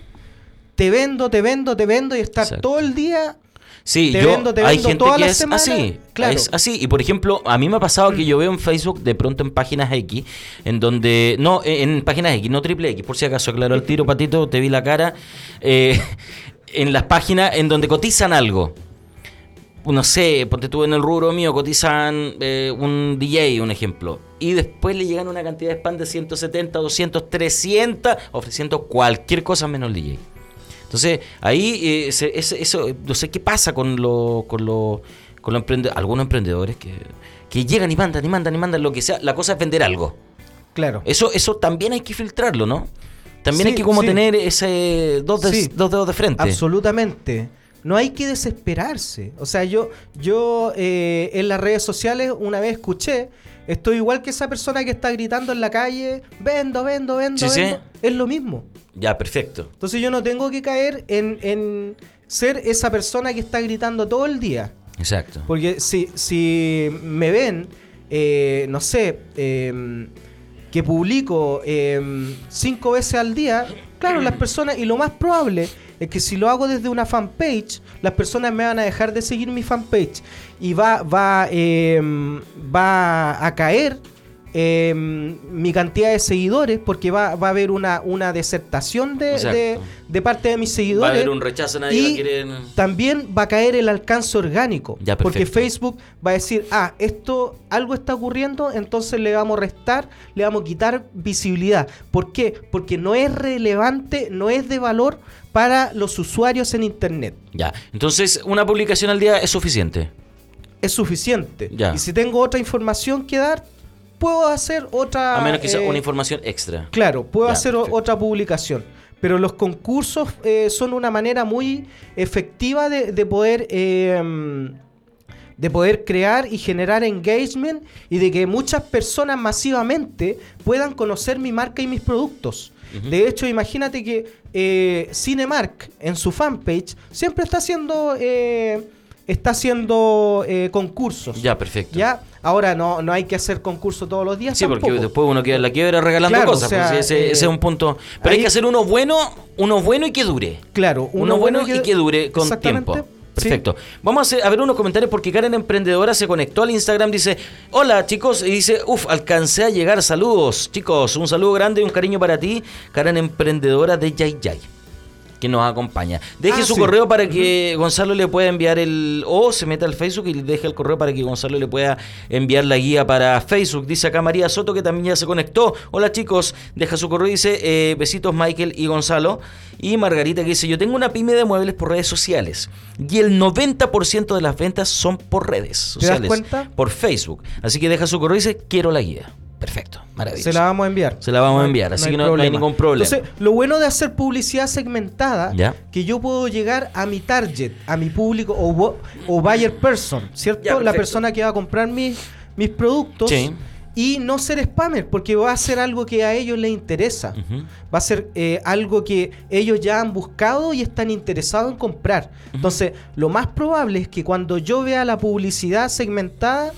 Te vendo, te vendo, te vendo y estar Exacto. todo el día. Sí, Te yo, vendo, te hay gente que es semana, así, claro. es así. Y por ejemplo, a mí me ha pasado que yo veo en Facebook, de pronto en páginas X, en donde, no, en páginas X, no triple X, por si acaso, claro, al tiro, patito, te vi la cara, eh, en las páginas en donde cotizan algo. No sé, ponte tú en el rubro mío, cotizan eh, un DJ, un ejemplo. Y después le llegan una cantidad de spam de 170, 200, 300, ofreciendo cualquier cosa menos el DJ. Entonces, ahí, eh, se- eso, no sé qué pasa con los con lo, con emprende- algunos emprendedores que, que llegan y mandan y mandan y mandan lo que sea. La cosa es vender algo. Claro. Eso, eso también hay que filtrarlo, ¿no? También Sí, hay que como sí. tener ese dos, de- Sí. dos dedos de frente. Absolutamente. No hay que desesperarse. O sea, yo, yo eh, en las redes sociales una vez escuché, estoy igual que esa persona que está gritando en la calle, vendo, vendo, vendo, Sí, sí. vendo. Es lo mismo. Ya, perfecto. Entonces yo no tengo que caer en, en ser esa persona que está gritando todo el día. Exacto. Porque si, si me ven, eh, no sé, eh, que publico eh, cinco veces al día, claro, las personas, y lo más probable es que si lo hago desde una fanpage, las personas me van a dejar de seguir mi fanpage. Y va, va, eh, va a caer eh, mi cantidad de seguidores porque va, va a haber una, una desertación de, de, de parte de mis seguidores. Va a haber un rechazo, nadie va a y querer. también va a caer el alcance orgánico. Ya, porque. Facebook va a decir, ah, esto, algo está ocurriendo, entonces le vamos a restar, le vamos a quitar visibilidad. ¿Por qué? Porque no es relevante, no es de valor para los usuarios en Internet. Ya. Entonces, una publicación al día es suficiente. Es suficiente. Ya. Y si tengo otra información que dar, puedo hacer otra... A menos que sea eh, una información extra. Claro, puedo Ya, hacer perfecto. otra publicación. Pero los concursos eh, son una manera muy efectiva de, de poder eh, de poder crear y generar engagement y de que muchas personas masivamente puedan conocer mi marca y mis productos. De hecho, imagínate que eh, Cinemark en su fanpage siempre está haciendo está haciendo eh, concursos. Ya, perfecto. Ya, ahora no, no hay que hacer concursos todos los días. Sí, porque después uno queda en la quiebra regalando Claro, cosas. o sea, pues, ese, eh, ese es un punto. Pero hay que hacer uno bueno, uno bueno y que dure. Claro, Uno, bueno y que dure con tiempo. sí. Perfecto. Vamos a, hacer- a ver unos comentarios porque Karen Emprendedora se conectó al Instagram. Dice: Hola chicos. Y dice: Uf, alcancé a llegar. Saludos, chicos. Un saludo grande y un cariño para ti, Karen Emprendedora de Yay Yay. Que nos acompaña. Deje Ah, su sí. correo para que Gonzalo le pueda enviar el. O se meta al Facebook y deje el correo para que Gonzalo le pueda enviar la guía para Facebook. Dice acá María Soto que también ya se conectó. Hola chicos. Deja su correo y dice: eh, Besitos Michael y Gonzalo. Y Margarita que dice: Yo tengo una pyme de muebles por redes sociales. Y el 90% de las ventas son por redes ¿Te das sociales. cuenta? Por Facebook. Así que deja su correo y dice: Quiero la guía. Perfecto. Maravilloso. Se la vamos a enviar. Se la vamos a enviar, así hay que no- no hay ningún problema. Entonces, lo bueno de hacer publicidad segmentada, Ya. que yo puedo llegar a mi target, a mi público o, buyer person, ¿cierto? Ya, la persona que va a comprar mis, mis productos. Sí. Y no ser spammer, porque va a ser algo que a ellos les interesa. Va a ser eh, algo que ellos ya han buscado y están interesados en comprar. Entonces, lo más probable es que cuando yo vea la publicidad segmentada,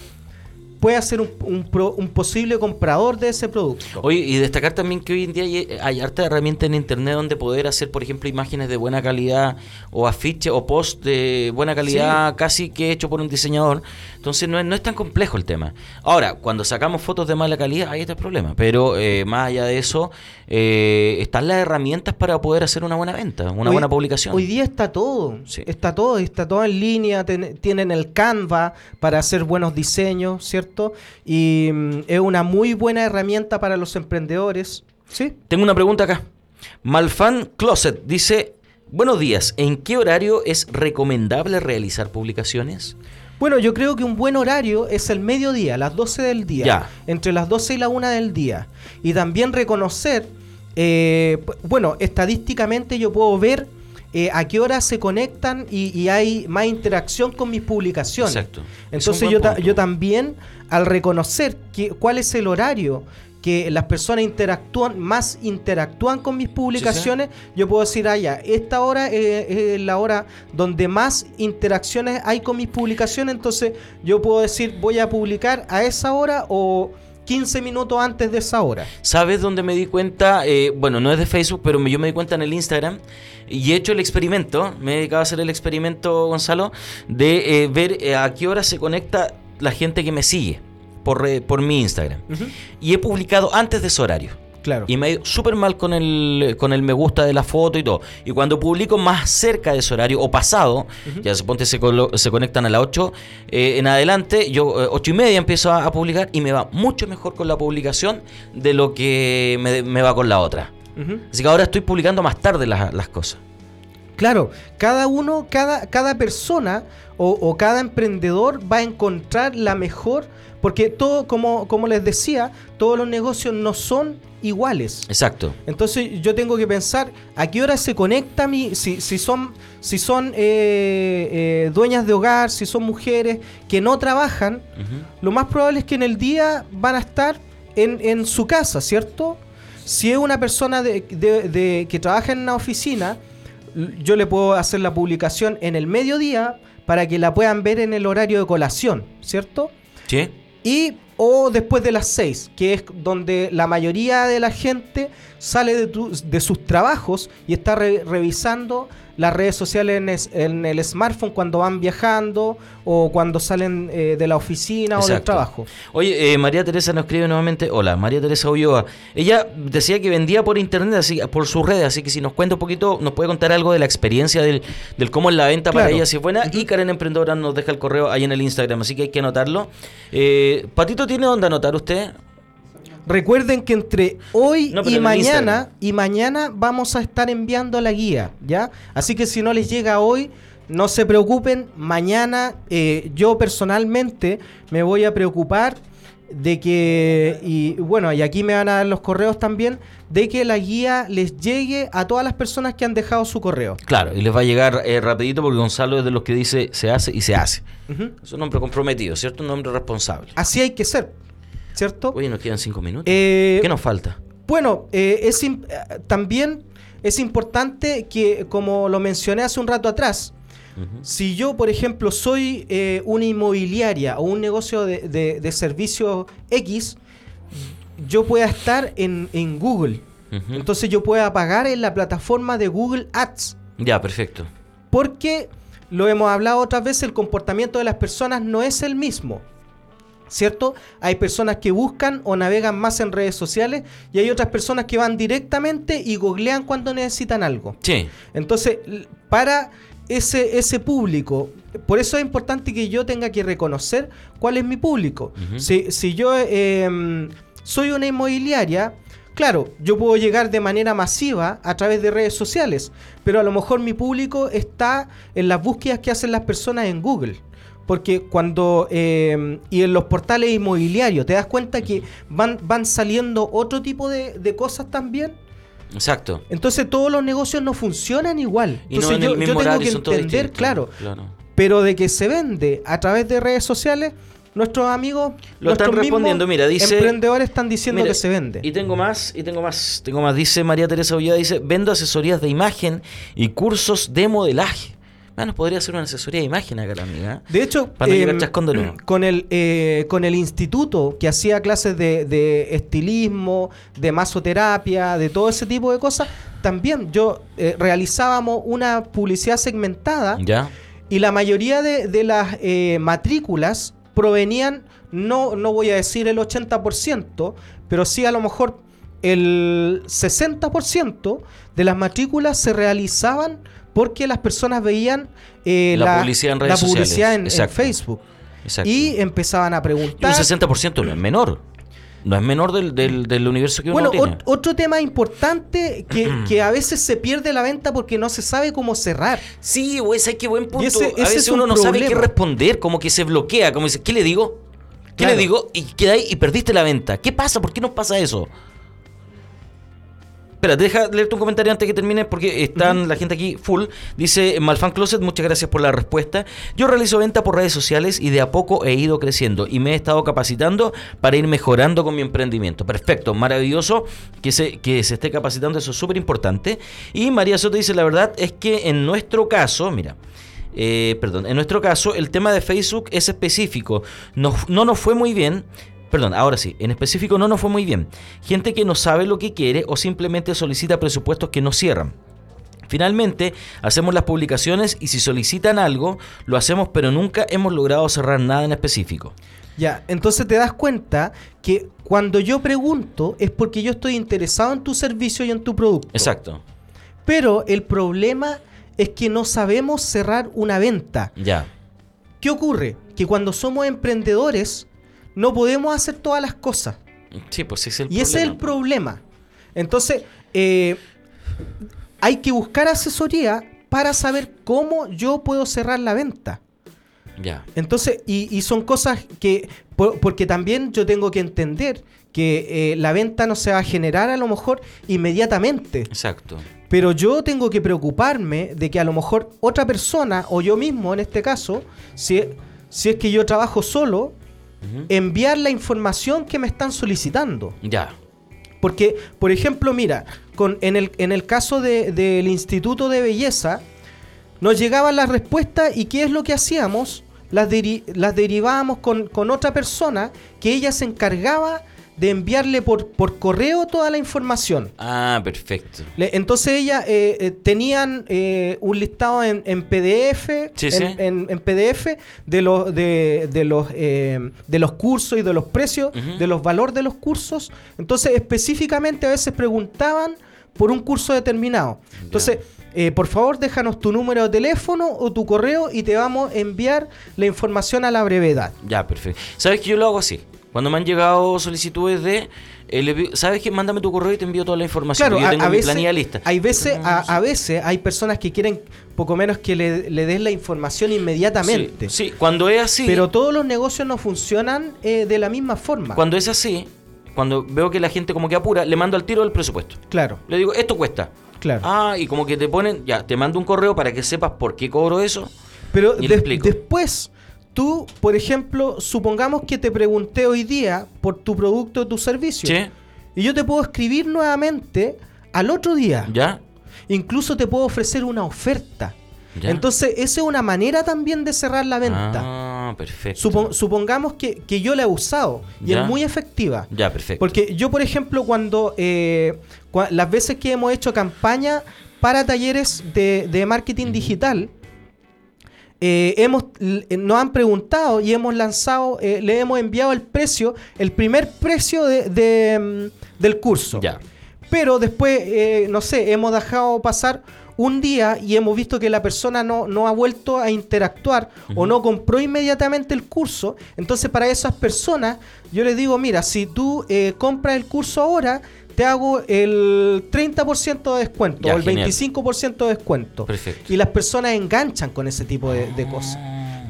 pueda ser un, un pro- un posible comprador de ese producto. Oye, y destacar también que hoy en día hay, hay harta herramienta en internet donde poder hacer, por ejemplo, imágenes de buena calidad o afiches o post de buena calidad casi que hecho por un diseñador. Entonces no es, no es tan complejo el tema. Ahora, cuando sacamos fotos de mala calidad, ahí está el problema. Pero eh, más allá de eso, eh, están las herramientas para poder hacer una buena venta, una Hoy- buena publicación. Hoy día está todo, Sí. está todo, está todo en línea, ten- tienen el Canva para hacer buenos diseños, ¿cierto? Y mm, es una muy buena herramienta para los emprendedores. ¿Sí? Tengo una pregunta acá. Malfan Closet dice, buenos días, ¿en qué horario es recomendable realizar publicaciones? Bueno, yo creo que un buen horario es el mediodía, las 12 del día. Ya. Entre las 12 y la 1 del día. Y también reconocer, eh, bueno, estadísticamente yo puedo ver eh, a qué hora se conectan y, y hay más interacción con mis publicaciones. Exacto. Es Entonces yo, ta- yo también, al reconocer que, cuál es el horario que las personas interactúan, más interactúan con mis publicaciones, yo puedo decir, ah, ya, esta hora eh, es la hora donde más interacciones hay con mis publicaciones, entonces yo puedo decir, voy a publicar a esa hora o 15 minutos antes de esa hora. ¿Sabes dónde me di cuenta? Eh, bueno, no es de Facebook, pero yo me di cuenta en el Instagram y he hecho el experimento, me he dedicado a hacer el experimento, Gonzalo, de eh, ver eh, a qué hora se conecta la gente que me sigue por, por mi Instagram. Y he publicado antes de ese horario. Claro. Y me ha ido súper mal con el, con el me gusta de la foto y todo. Y cuando publico más cerca de ese horario o pasado, ya suponte se, se conectan a las 8 eh, en adelante, yo eh, 8 y media empiezo a, a publicar y me va mucho mejor con la publicación de lo que me, me va con la otra. Así que ahora estoy publicando más tarde las, las cosas. Claro, cada uno, cada, cada persona o, o cada emprendedor va a encontrar la mejor, porque todo, como, como les decía, todos los negocios no son iguales. Exacto. Entonces yo tengo que pensar a qué hora se conecta mi, si, si son, si son eh, eh, dueñas de hogar, si son mujeres que no trabajan, lo más probable es que en el día van a estar en, en su casa, ¿cierto? Si es una persona de, de- de- que trabaja en una oficina, yo le puedo hacer la publicación en el mediodía para que la puedan ver en el horario de colación, ¿cierto? ¿Sí? Y o después de las 6, que es donde la mayoría de la gente sale de, de sus trabajos y está re- revisando las redes sociales en, es- en el smartphone cuando van viajando o cuando salen eh, de la oficina o del trabajo. Oye, eh, María Teresa nos escribe nuevamente. Hola, María Teresa Ulloa. Ella decía que vendía por internet, así, por sus redes, así que si nos cuenta un poquito, nos puede contar algo de la experiencia del, del cómo es la venta para ella, si es buena. Y Karen Emprendedora nos deja el correo ahí en el Instagram, así que hay que anotarlo. Eh, Patito, ¿tiene dónde anotar usted? Recuerden que entre hoy No, y mañana y mañana vamos a estar enviando la guía, ¿ya? Así que si no les llega hoy, no se preocupen. Mañana eh, yo personalmente me voy a preocupar de que y bueno y aquí me van a dar los correos también de que la guía les llegue a todas las personas que han dejado su correo. Claro, y les va a llegar eh, rapidito porque Gonzalo es de los que dice se hace y se hace. Es un hombre comprometido, ¿cierto? Un hombre responsable. Así hay que ser, ¿cierto? Oye, nos quedan cinco minutos. Eh, ¿Qué nos falta? Bueno, eh, es eh, también es importante que, como lo mencioné hace un rato atrás, si yo, por ejemplo, soy eh, una inmobiliaria o un negocio de, de, de servicios X, yo pueda estar en, en Google. Entonces yo pueda pagar en la plataforma de Google Ads. Ya, perfecto. Porque lo hemos hablado otras veces, el comportamiento de las personas no es el mismo. ¿Cierto? Hay personas que buscan o navegan más en redes sociales y hay otras personas que van directamente y googlean cuando necesitan algo. Sí. Entonces, para ese, ese público, por eso es importante que yo tenga que reconocer cuál es mi público. Si, si yo eh, soy una inmobiliaria, claro, yo puedo llegar de manera masiva a través de redes sociales, pero a lo mejor mi público está en las búsquedas que hacen las personas en Google. Porque cuando... eh, y en los portales inmobiliarios, te das cuenta que van, van saliendo otro tipo de, de cosas también. Exacto. Entonces todos los negocios no funcionan igual. Y no Entonces en yo, tengo que entender, claro, Claro. pero de que se vende a través de redes sociales, nuestros amigos, Lo están nuestros mismos respondiendo, mira, dice- emprendedores están diciendo Mira, que se vende. Y tengo más, y tengo más, tengo más. Dice María Teresa Ullada, dice, vendo asesorías de imagen y cursos de modelaje. Ah, nos podría hacer una asesoría de imagen acá la amiga. ¿eh? De hecho, Para no nuevo. con el eh, con el instituto que hacía clases de, de estilismo, de masoterapia, de todo ese tipo de cosas, también yo eh, realizábamos una publicidad segmentada ¿Ya? Y la mayoría de, de las eh, matrículas provenían, no, no voy a decir el 80%, pero sí a lo mejor el 60% de las matrículas se realizaban porque las personas veían eh, La publicidad en redes la publicidad sociales. en- en, Exacto. Facebook. Exacto. Y empezaban a Y un preguntar. 60% no es menor. no es menor del, del, del universo que Bueno, uno tiene. ot- otro tema importante que, que a veces se pierde la venta porque no se sabe cómo cerrar. Sí, güey, ¿sabes qué buen punto? Y ese- a ese veces es un uno no sabe qué responder, como que se bloquea, como dice, ¿qué le digo? ¿Qué Claro. le digo? Y queda ahí y perdiste la venta. ¿Qué pasa? ¿Por qué nos pasa eso? Espera, deja leerte un comentario antes que termine porque están la gente aquí full. Dice Malfan Closet, muchas gracias por la respuesta. Yo realizo venta por redes sociales y de a poco he ido creciendo y me he estado capacitando para ir mejorando con mi emprendimiento. Perfecto, maravilloso que se, que se esté capacitando, eso es súper importante. Y María Soto dice, la verdad es que en nuestro caso, mira, eh, perdón, en nuestro caso el tema de Facebook es específico. No, no nos fue muy bien. Perdón, ahora sí, en específico no nos fue muy bien. Gente que no sabe lo que quiere o simplemente solicita presupuestos que no cierran. Finalmente, hacemos las publicaciones y si solicitan algo, lo hacemos, pero nunca hemos logrado cerrar nada en específico. Ya, entonces te das cuenta que cuando yo pregunto es porque yo estoy interesado en tu servicio y en tu producto. Exacto. Pero el problema es que no sabemos cerrar una venta. Ya. ¿Qué ocurre? Que cuando somos emprendedores no podemos hacer todas las cosas. Sí, pues es el Y ese es el problema. Entonces, eh, hay que buscar asesoría para saber cómo yo puedo cerrar la venta. Ya. Entonces, y, y son cosas que, por- porque también yo tengo que entender que eh, la venta no se va a generar a lo mejor inmediatamente. Exacto. Pero yo tengo que preocuparme de que a lo mejor otra persona, o yo mismo en este caso, si, si es que yo trabajo solo, Enviar la información que me están solicitando. Ya. Porque, por ejemplo, mira, con, en, el, en el caso de- del Instituto de Belleza, nos llegaban las respuestas y ¿qué es lo que hacíamos? Las, deri- las derivábamos con, con otra persona que ella se encargaba de enviarle por, por correo toda la información. Ah, perfecto. Le- entonces ella eh, eh, tenían eh, un listado en, en PDF, Sí, en, sí. en- en PDF de los de, de los eh, de los cursos y de los precios, de los valores de los cursos. Entonces específicamente a veces preguntaban por un curso determinado. Entonces eh, por favor déjanos tu número de teléfono o tu correo y te vamos a enviar la información a la brevedad. Ya, perfecto. ¿Sabes que yo lo hago así? Cuando me han llegado solicitudes de... eh, le ¿Sabes que Mándame tu correo y te envío toda la información. Claro, yo a, tengo a mi veces, planilla lista. hay veces, a, a veces hay personas que quieren poco menos que le, le des la información inmediatamente. Sí, sí, cuando es así... Pero todos los negocios no funcionan eh, de la misma forma. Cuando es así, cuando veo que la gente como que apura, le mando al tiro el presupuesto. Claro, Le digo, esto cuesta. claro. Ah, y como que te ponen, ya, te mando un correo para que sepas por qué cobro eso. Pero explico. después, tú, por ejemplo, supongamos que te pregunté hoy día por tu producto o tu servicio. ¿Sí? Y yo te puedo escribir nuevamente al otro día. ¿Ya? Incluso te puedo ofrecer una oferta. ¿Ya? Entonces, esa es una manera también de cerrar la venta. Ah, perfecto. Supon- supongamos que, que yo la he usado y Ya. es muy efectiva. Ya, perfecto. Porque yo, por ejemplo, cuando eh, las veces que hemos hecho campaña para talleres de, de marketing digital, eh, hemos, eh, nos han preguntado y hemos lanzado, eh, le hemos enviado el precio, el primer precio de, de, mm, del curso. Ya. Pero después, eh, no sé, hemos dejado pasar un día y hemos visto que la persona no, no ha vuelto a interactuar o no compró inmediatamente el curso. Entonces, para esas personas, yo les digo, mira, si tú compras el curso ahora, te hago el 30% de descuento Ya, o el genial. 25% de descuento. Perfecto. Y las personas enganchan con ese tipo de, de cosas.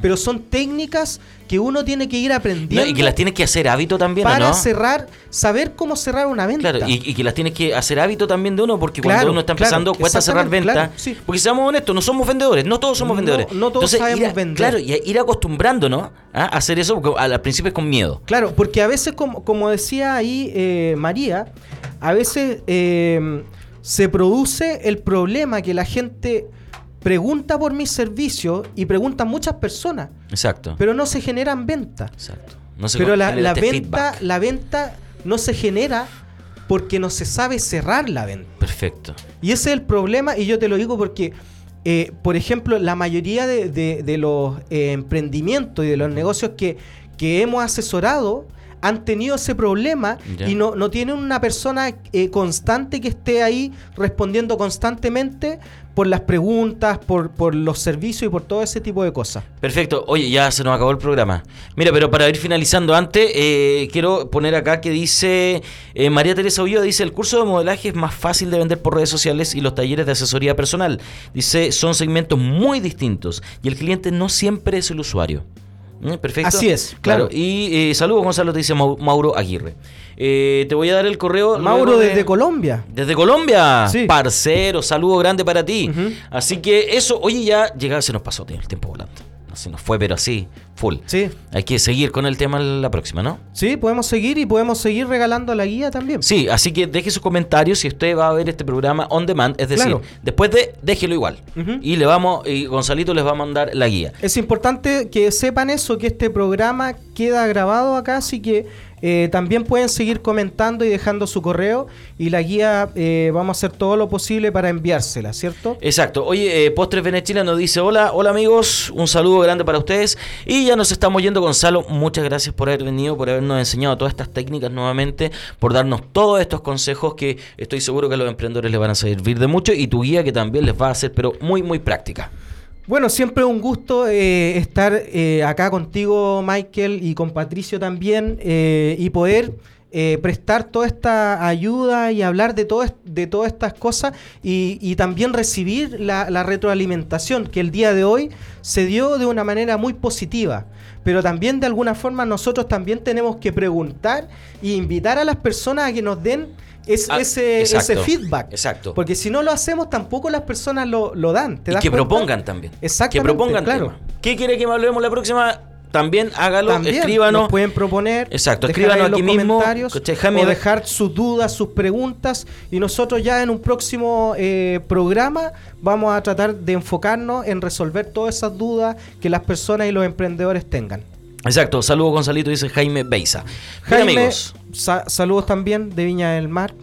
Pero son técnicas que uno tiene que ir aprendiendo No, y que las tienes que hacer hábito también, ¿o para ¿no? cerrar, saber cómo cerrar una venta. Claro, y, y que las tienes que hacer hábito también de uno, porque cuando uno está claro, empezando cuesta cerrar venta. sí. Porque seamos honestos, no somos vendedores, no todos somos No, vendedores. no todos sabemos ir a- vender. Claro, y a- ir acostumbrándonos ¿ah? a hacer eso, porque al, al principio es con miedo. Claro, porque a veces, como, como decía ahí eh, María, a veces eh, se produce el problema que la gente pregunta por mis servicios y preguntan muchas personas, Exacto. pero no se generan ventas. Exacto. No se Pero la, la este venta, feedback. la venta no se genera porque no se sabe cerrar la venta. Perfecto. Y ese es el problema, y yo te lo digo porque, eh, por ejemplo, la mayoría de, de- de los eh, emprendimientos y de los negocios que, que hemos asesorado han tenido ese problema y no, no tienen una persona eh, constante que esté ahí respondiendo constantemente por las preguntas, por, por los servicios y por todo ese tipo de cosas. Perfecto. Oye, ya se nos acabó el programa. Mira, pero para ir finalizando antes, eh, quiero poner acá que dice eh, María Teresa Ulloa, dice, el curso de modelaje es más fácil de vender por redes sociales y los talleres de asesoría personal. Dice, son segmentos muy distintos y el cliente no siempre es el usuario. Mm, Perfecto. Así es, claro. Y eh, saludos, Gonzalo, te dice Mau- Mauro Aguirre. Eh, te voy a dar el correo. Mauro de- desde Colombia. Desde Colombia, Sí. parcero, saludo grande para ti. Así que eso, oye, ya llegaba, se nos pasó el tiempo volando. No se nos fue, pero así, full. Sí, Hay que seguir con el tema la próxima, ¿no? sí, podemos seguir y podemos seguir regalando la guía también. Sí, así que deje sus comentarios si usted va a ver este programa on demand, es decir, Claro. después de, déjelo igual. Y le vamos, y Gonzalito les va a mandar la guía. Es importante que sepan eso, que este programa queda grabado acá, así que eh, también pueden seguir comentando y dejando su correo y la guía eh, vamos a hacer todo lo posible para enviársela, ¿cierto? Exacto. Oye, eh, Postres Venechila nos dice, hola, hola amigos, un saludo grande para ustedes. Y ya nos estamos yendo, Gonzalo. Muchas gracias por haber venido, por habernos enseñado todas estas técnicas nuevamente, por darnos todos estos consejos que estoy seguro que a los emprendedores les van a servir de mucho y tu guía que también les va a hacer, pero muy, muy práctica. Bueno, siempre un gusto eh, estar eh, acá contigo, Michael, y con Patricio también, eh, y poder eh, prestar toda esta ayuda y hablar de, todo, de todas estas cosas y, y también recibir la, la retroalimentación que el día de hoy se dio de una manera muy positiva. Pero también de alguna forma nosotros también tenemos que preguntar e invitar a las personas a que nos den es- Ah, ese, ese exacto, feedback. exacto. Porque si no lo hacemos, tampoco las personas lo, lo dan. ¿te Y das que cuenta? propongan también. Exactamente, Que propongan claro. temas. ¿Qué quiere que hablemos la próxima? También hágalo, También escríbanos. nos pueden proponer. Exacto, escríbanos aquí mismo. Jaime, o dejar sus dudas, sus preguntas. Y nosotros ya en un próximo eh, programa vamos a tratar de enfocarnos en resolver todas esas dudas que las personas y los emprendedores tengan. Exacto, saludos Gonzalito, dice Jaime Beisa. Bien, Jaime, amigos. sa- saludos también de Viña del Mar.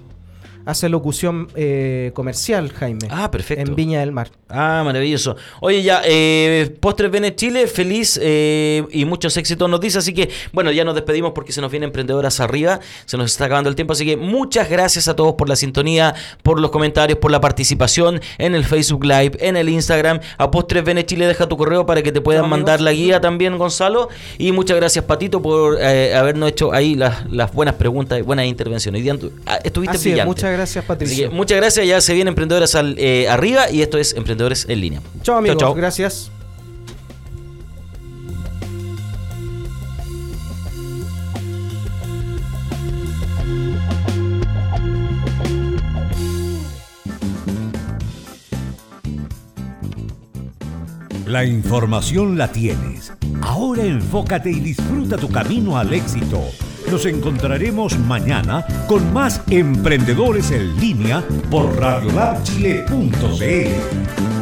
Hace locución eh, comercial, Jaime. Ah, perfecto. En Viña del Mar. Ah, maravilloso. Oye, ya, eh, Postres Bene Chile, feliz eh, y muchos éxitos nos dice. Así que, bueno, ya nos despedimos porque se nos viene Emprendedoras arriba. Se nos está acabando el tiempo. Así que muchas gracias a todos por la sintonía, por los comentarios, por la participación en el Facebook Live, en el Instagram. A Postres Bene Chile, deja tu correo para que te puedan mandar la guía también, Gonzalo. Y muchas gracias, Patito, por eh, habernos hecho ahí las, las buenas preguntas y buenas intervenciones. Hoy día andu- ah, estuviste Así es, brillante. muchas gracias, Así Patricio. que muchas gracias. Ya se viene Emprendedoras al, eh, arriba y esto es Emprendedores en línea. Chao, amigos. chao. Gracias. La información la tienes. Ahora enfócate y disfruta tu camino al éxito. Nos encontraremos mañana con más emprendedores en línea por radiolabchile.cl.